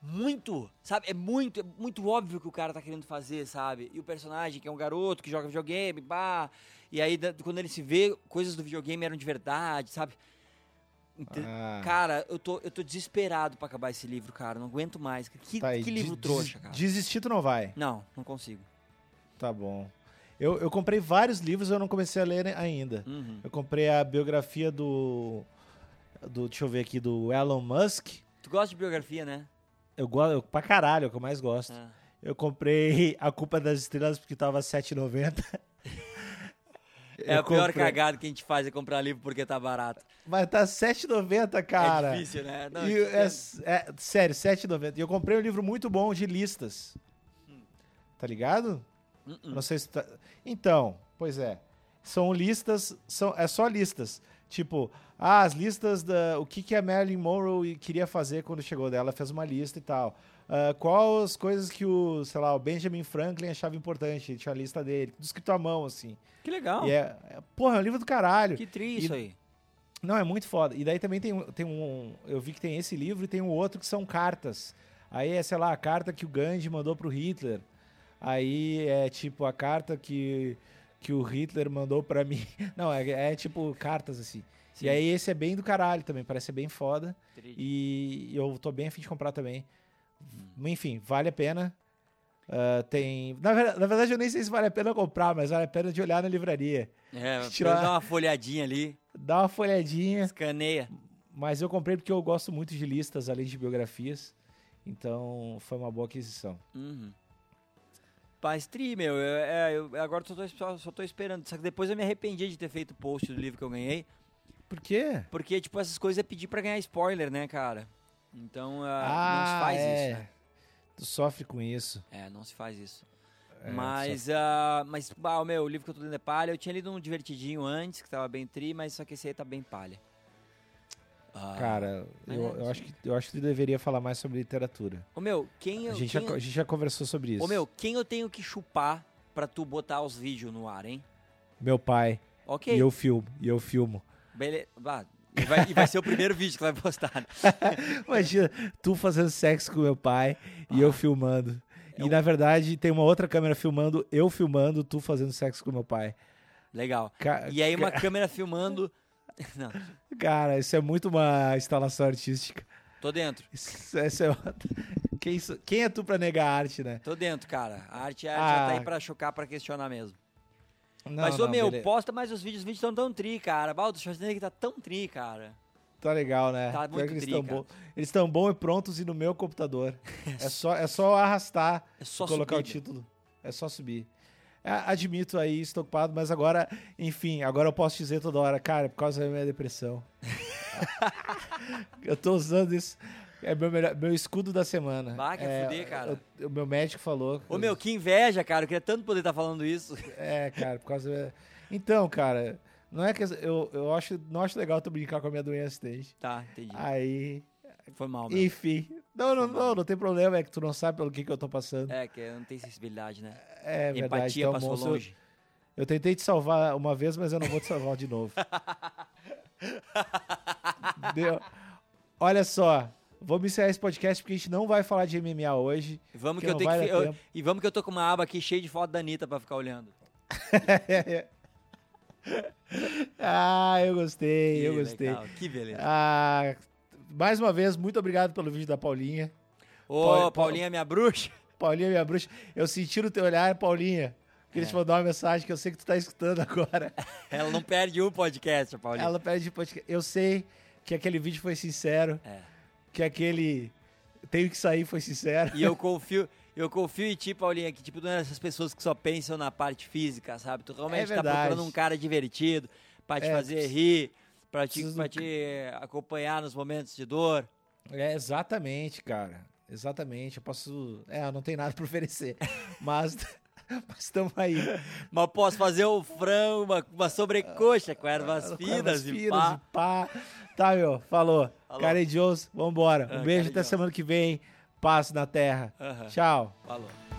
Muito, sabe? É muito, é muito óbvio que o cara tá querendo fazer, sabe? E o personagem, que é um garoto que joga videogame, pá. E aí, quando ele se vê, coisas do videogame eram de verdade, sabe? Ah. Cara, eu tô, eu tô desesperado pra acabar esse livro, cara. Não aguento mais. Que, Tá aí, que livro des- trouxa, cara. Desistir tu não vai. Não, não consigo. Tá bom. Eu, eu comprei vários livros e eu não comecei a ler ainda. Uhum. Eu comprei a biografia do. do deixa eu ver aqui, do Elon Musk. Tu gosta de biografia, né? Eu gosto pra caralho, é o que eu mais gosto. Ah. Eu comprei A Culpa das Estrelas porque tava R$7,90. É a pior comprei- cagada que a gente faz é comprar livro porque tá barato. Mas tá R$7,90, cara. É difícil, né? Não, E é, é- sério, R$7,90. E eu comprei um livro muito bom de listas. Tá ligado? Hum, hum. Eu Não sei se tá... Então, pois é. São listas, são, é só listas. Tipo, ah, as listas da. O que, que a Marilyn Monroe queria fazer quando chegou dela? Ela fez uma lista e tal. Ah, qual as coisas que o, sei lá, o Benjamin Franklin achava importante? Tinha a lista dele, tudo escrito à mão, assim. Que legal. E é, é- porra, é um livro do caralho. Que tri E- isso aí. Não, é muito foda. E daí também tem, um- tem um. Eu vi que tem esse livro e tem um outro que são cartas. Aí é, sei lá, a carta que o Gandhi mandou pro Hitler. Aí é tipo a carta que, que o Hitler mandou pra mim. Não, é, é tipo cartas assim. Sim. E aí esse é bem do caralho também, parece ser bem foda. Tri. E eu tô bem afim de comprar também. Enfim, vale a pena. Ah, tem. Na verdade, na verdade, eu nem sei se vale a pena comprar, mas vale a pena de olhar na livraria. É, tirar- dá uma folhadinha ali, Dá uma folhadinha. escaneia. Mas eu comprei porque eu gosto muito de listas, além de biografias. Então foi uma boa aquisição. Uhum. Mas tri, meu, eu, é, eu agora só tô, só, só tô esperando. Só que depois eu me arrependi de ter feito o post do livro que eu ganhei. Por quê? Porque, tipo, essas coisas é pedir pra ganhar spoiler, né, cara? Então, ah, não se faz é. isso. né? Tu sofre com isso. É, não se faz isso. É, mas, ah, mas, bah, o meu, o livro que eu tô lendo é palha. Eu tinha lido um divertidinho antes, que tava bem tri, mas só que esse aí tá bem palha. Ah, Cara, eu, é, eu acho que, eu acho que tu deveria falar mais sobre literatura. Ô, meu, quem eu... A gente, já, a gente já conversou sobre isso. Ô, meu, quem eu tenho que chupar pra tu botar os vídeos no ar, hein? Meu pai. Ok. E eu filmo. E eu filmo. Beleza. Bah, e, vai, e vai ser o primeiro vídeo que vai postar. né? Imagina, tu fazendo sexo com meu pai e eu filmando. É E um- na verdade tem uma outra câmera filmando, eu filmando, tu fazendo sexo com meu pai. Legal. Ca- E aí uma câmera filmando... Não, Cara, isso é muito uma instalação artística. tô dentro. Isso, isso é... quem, quem é tu pra negar a arte, né? Tô dentro, cara. A arte, a arte Ah. já tá aí pra chocar, pra questionar mesmo. Não, Mas, ô, não, meu, beleza. posta mais os vídeos. Os vídeos estão tão tri, cara. Bah, o do Schwarzenegger tá tão tri, cara. Tá legal, né? Tá muito que eles tri, estão bom- Eles estão bons e prontos e no meu computador. é, só, é só arrastar É só e colocar subir, o título. É só subir. Admito aí, estou ocupado, mas agora, enfim, agora eu posso dizer toda hora, cara, é por causa da minha depressão. eu tô usando isso. É meu, melhor- meu escudo da semana. Bah, quer é, fuder, cara. O meu médico falou. Ô, meu, que inveja, cara. Eu queria tanto poder estar falando isso. É, cara, por causa. Então, cara, não é que eu, eu acho, não acho legal tu brincar com a minha doença, entende? Tá, entendi. Aí, Foi mal, meu. enfim. Não, não, não, não tem problema, é que tu não sabe pelo que, que eu tô passando. É, que não tem sensibilidade, né? É, verdade. Empatia então, passou moço, eu- longe. Eu tentei te salvar uma vez, mas eu não vou te salvar de novo. Deu. Olha só, vamos encerrar esse podcast porque a gente não vai falar de MMA hoje. Vamos que eu tenho que. eu- e vamos que eu tô com uma aba aqui cheia de foto da Anitta pra ficar olhando. ah, eu gostei, eu Que gostei. legal, Que beleza. Ah, mais uma vez, muito obrigado pelo vídeo da Paulinha. Ô, Paul- Paulinha, minha bruxa. Paulinha, minha bruxa, eu senti no teu olhar, Paulinha. Queria É. te mandar uma mensagem que eu sei que tu tá escutando agora. Ela não perde um podcast, Paulinha. Ela pede podcast. Eu sei que aquele vídeo foi sincero, É. que aquele tenho que sair foi sincero. E eu confio, eu confio em ti, Paulinha, que tipo, não é essas pessoas que só pensam na parte física, sabe? Tu realmente tá É verdade. procurando um cara divertido pra te É, fazer rir, pra te, pra te acompanhar nos momentos de dor. É, exatamente, cara. Exatamente. Eu posso. É, eu não tenho nada pra oferecer. Mas. Mas estamos aí. Mas posso fazer um frango, uma, uma sobrecoxa com ervas Com finas ervas e pá. e pá. Tá, meu. Falou. Falou. Cara de vambora. Um Ah, beijo até semana que vem. Paz na terra. Tchau. Falou.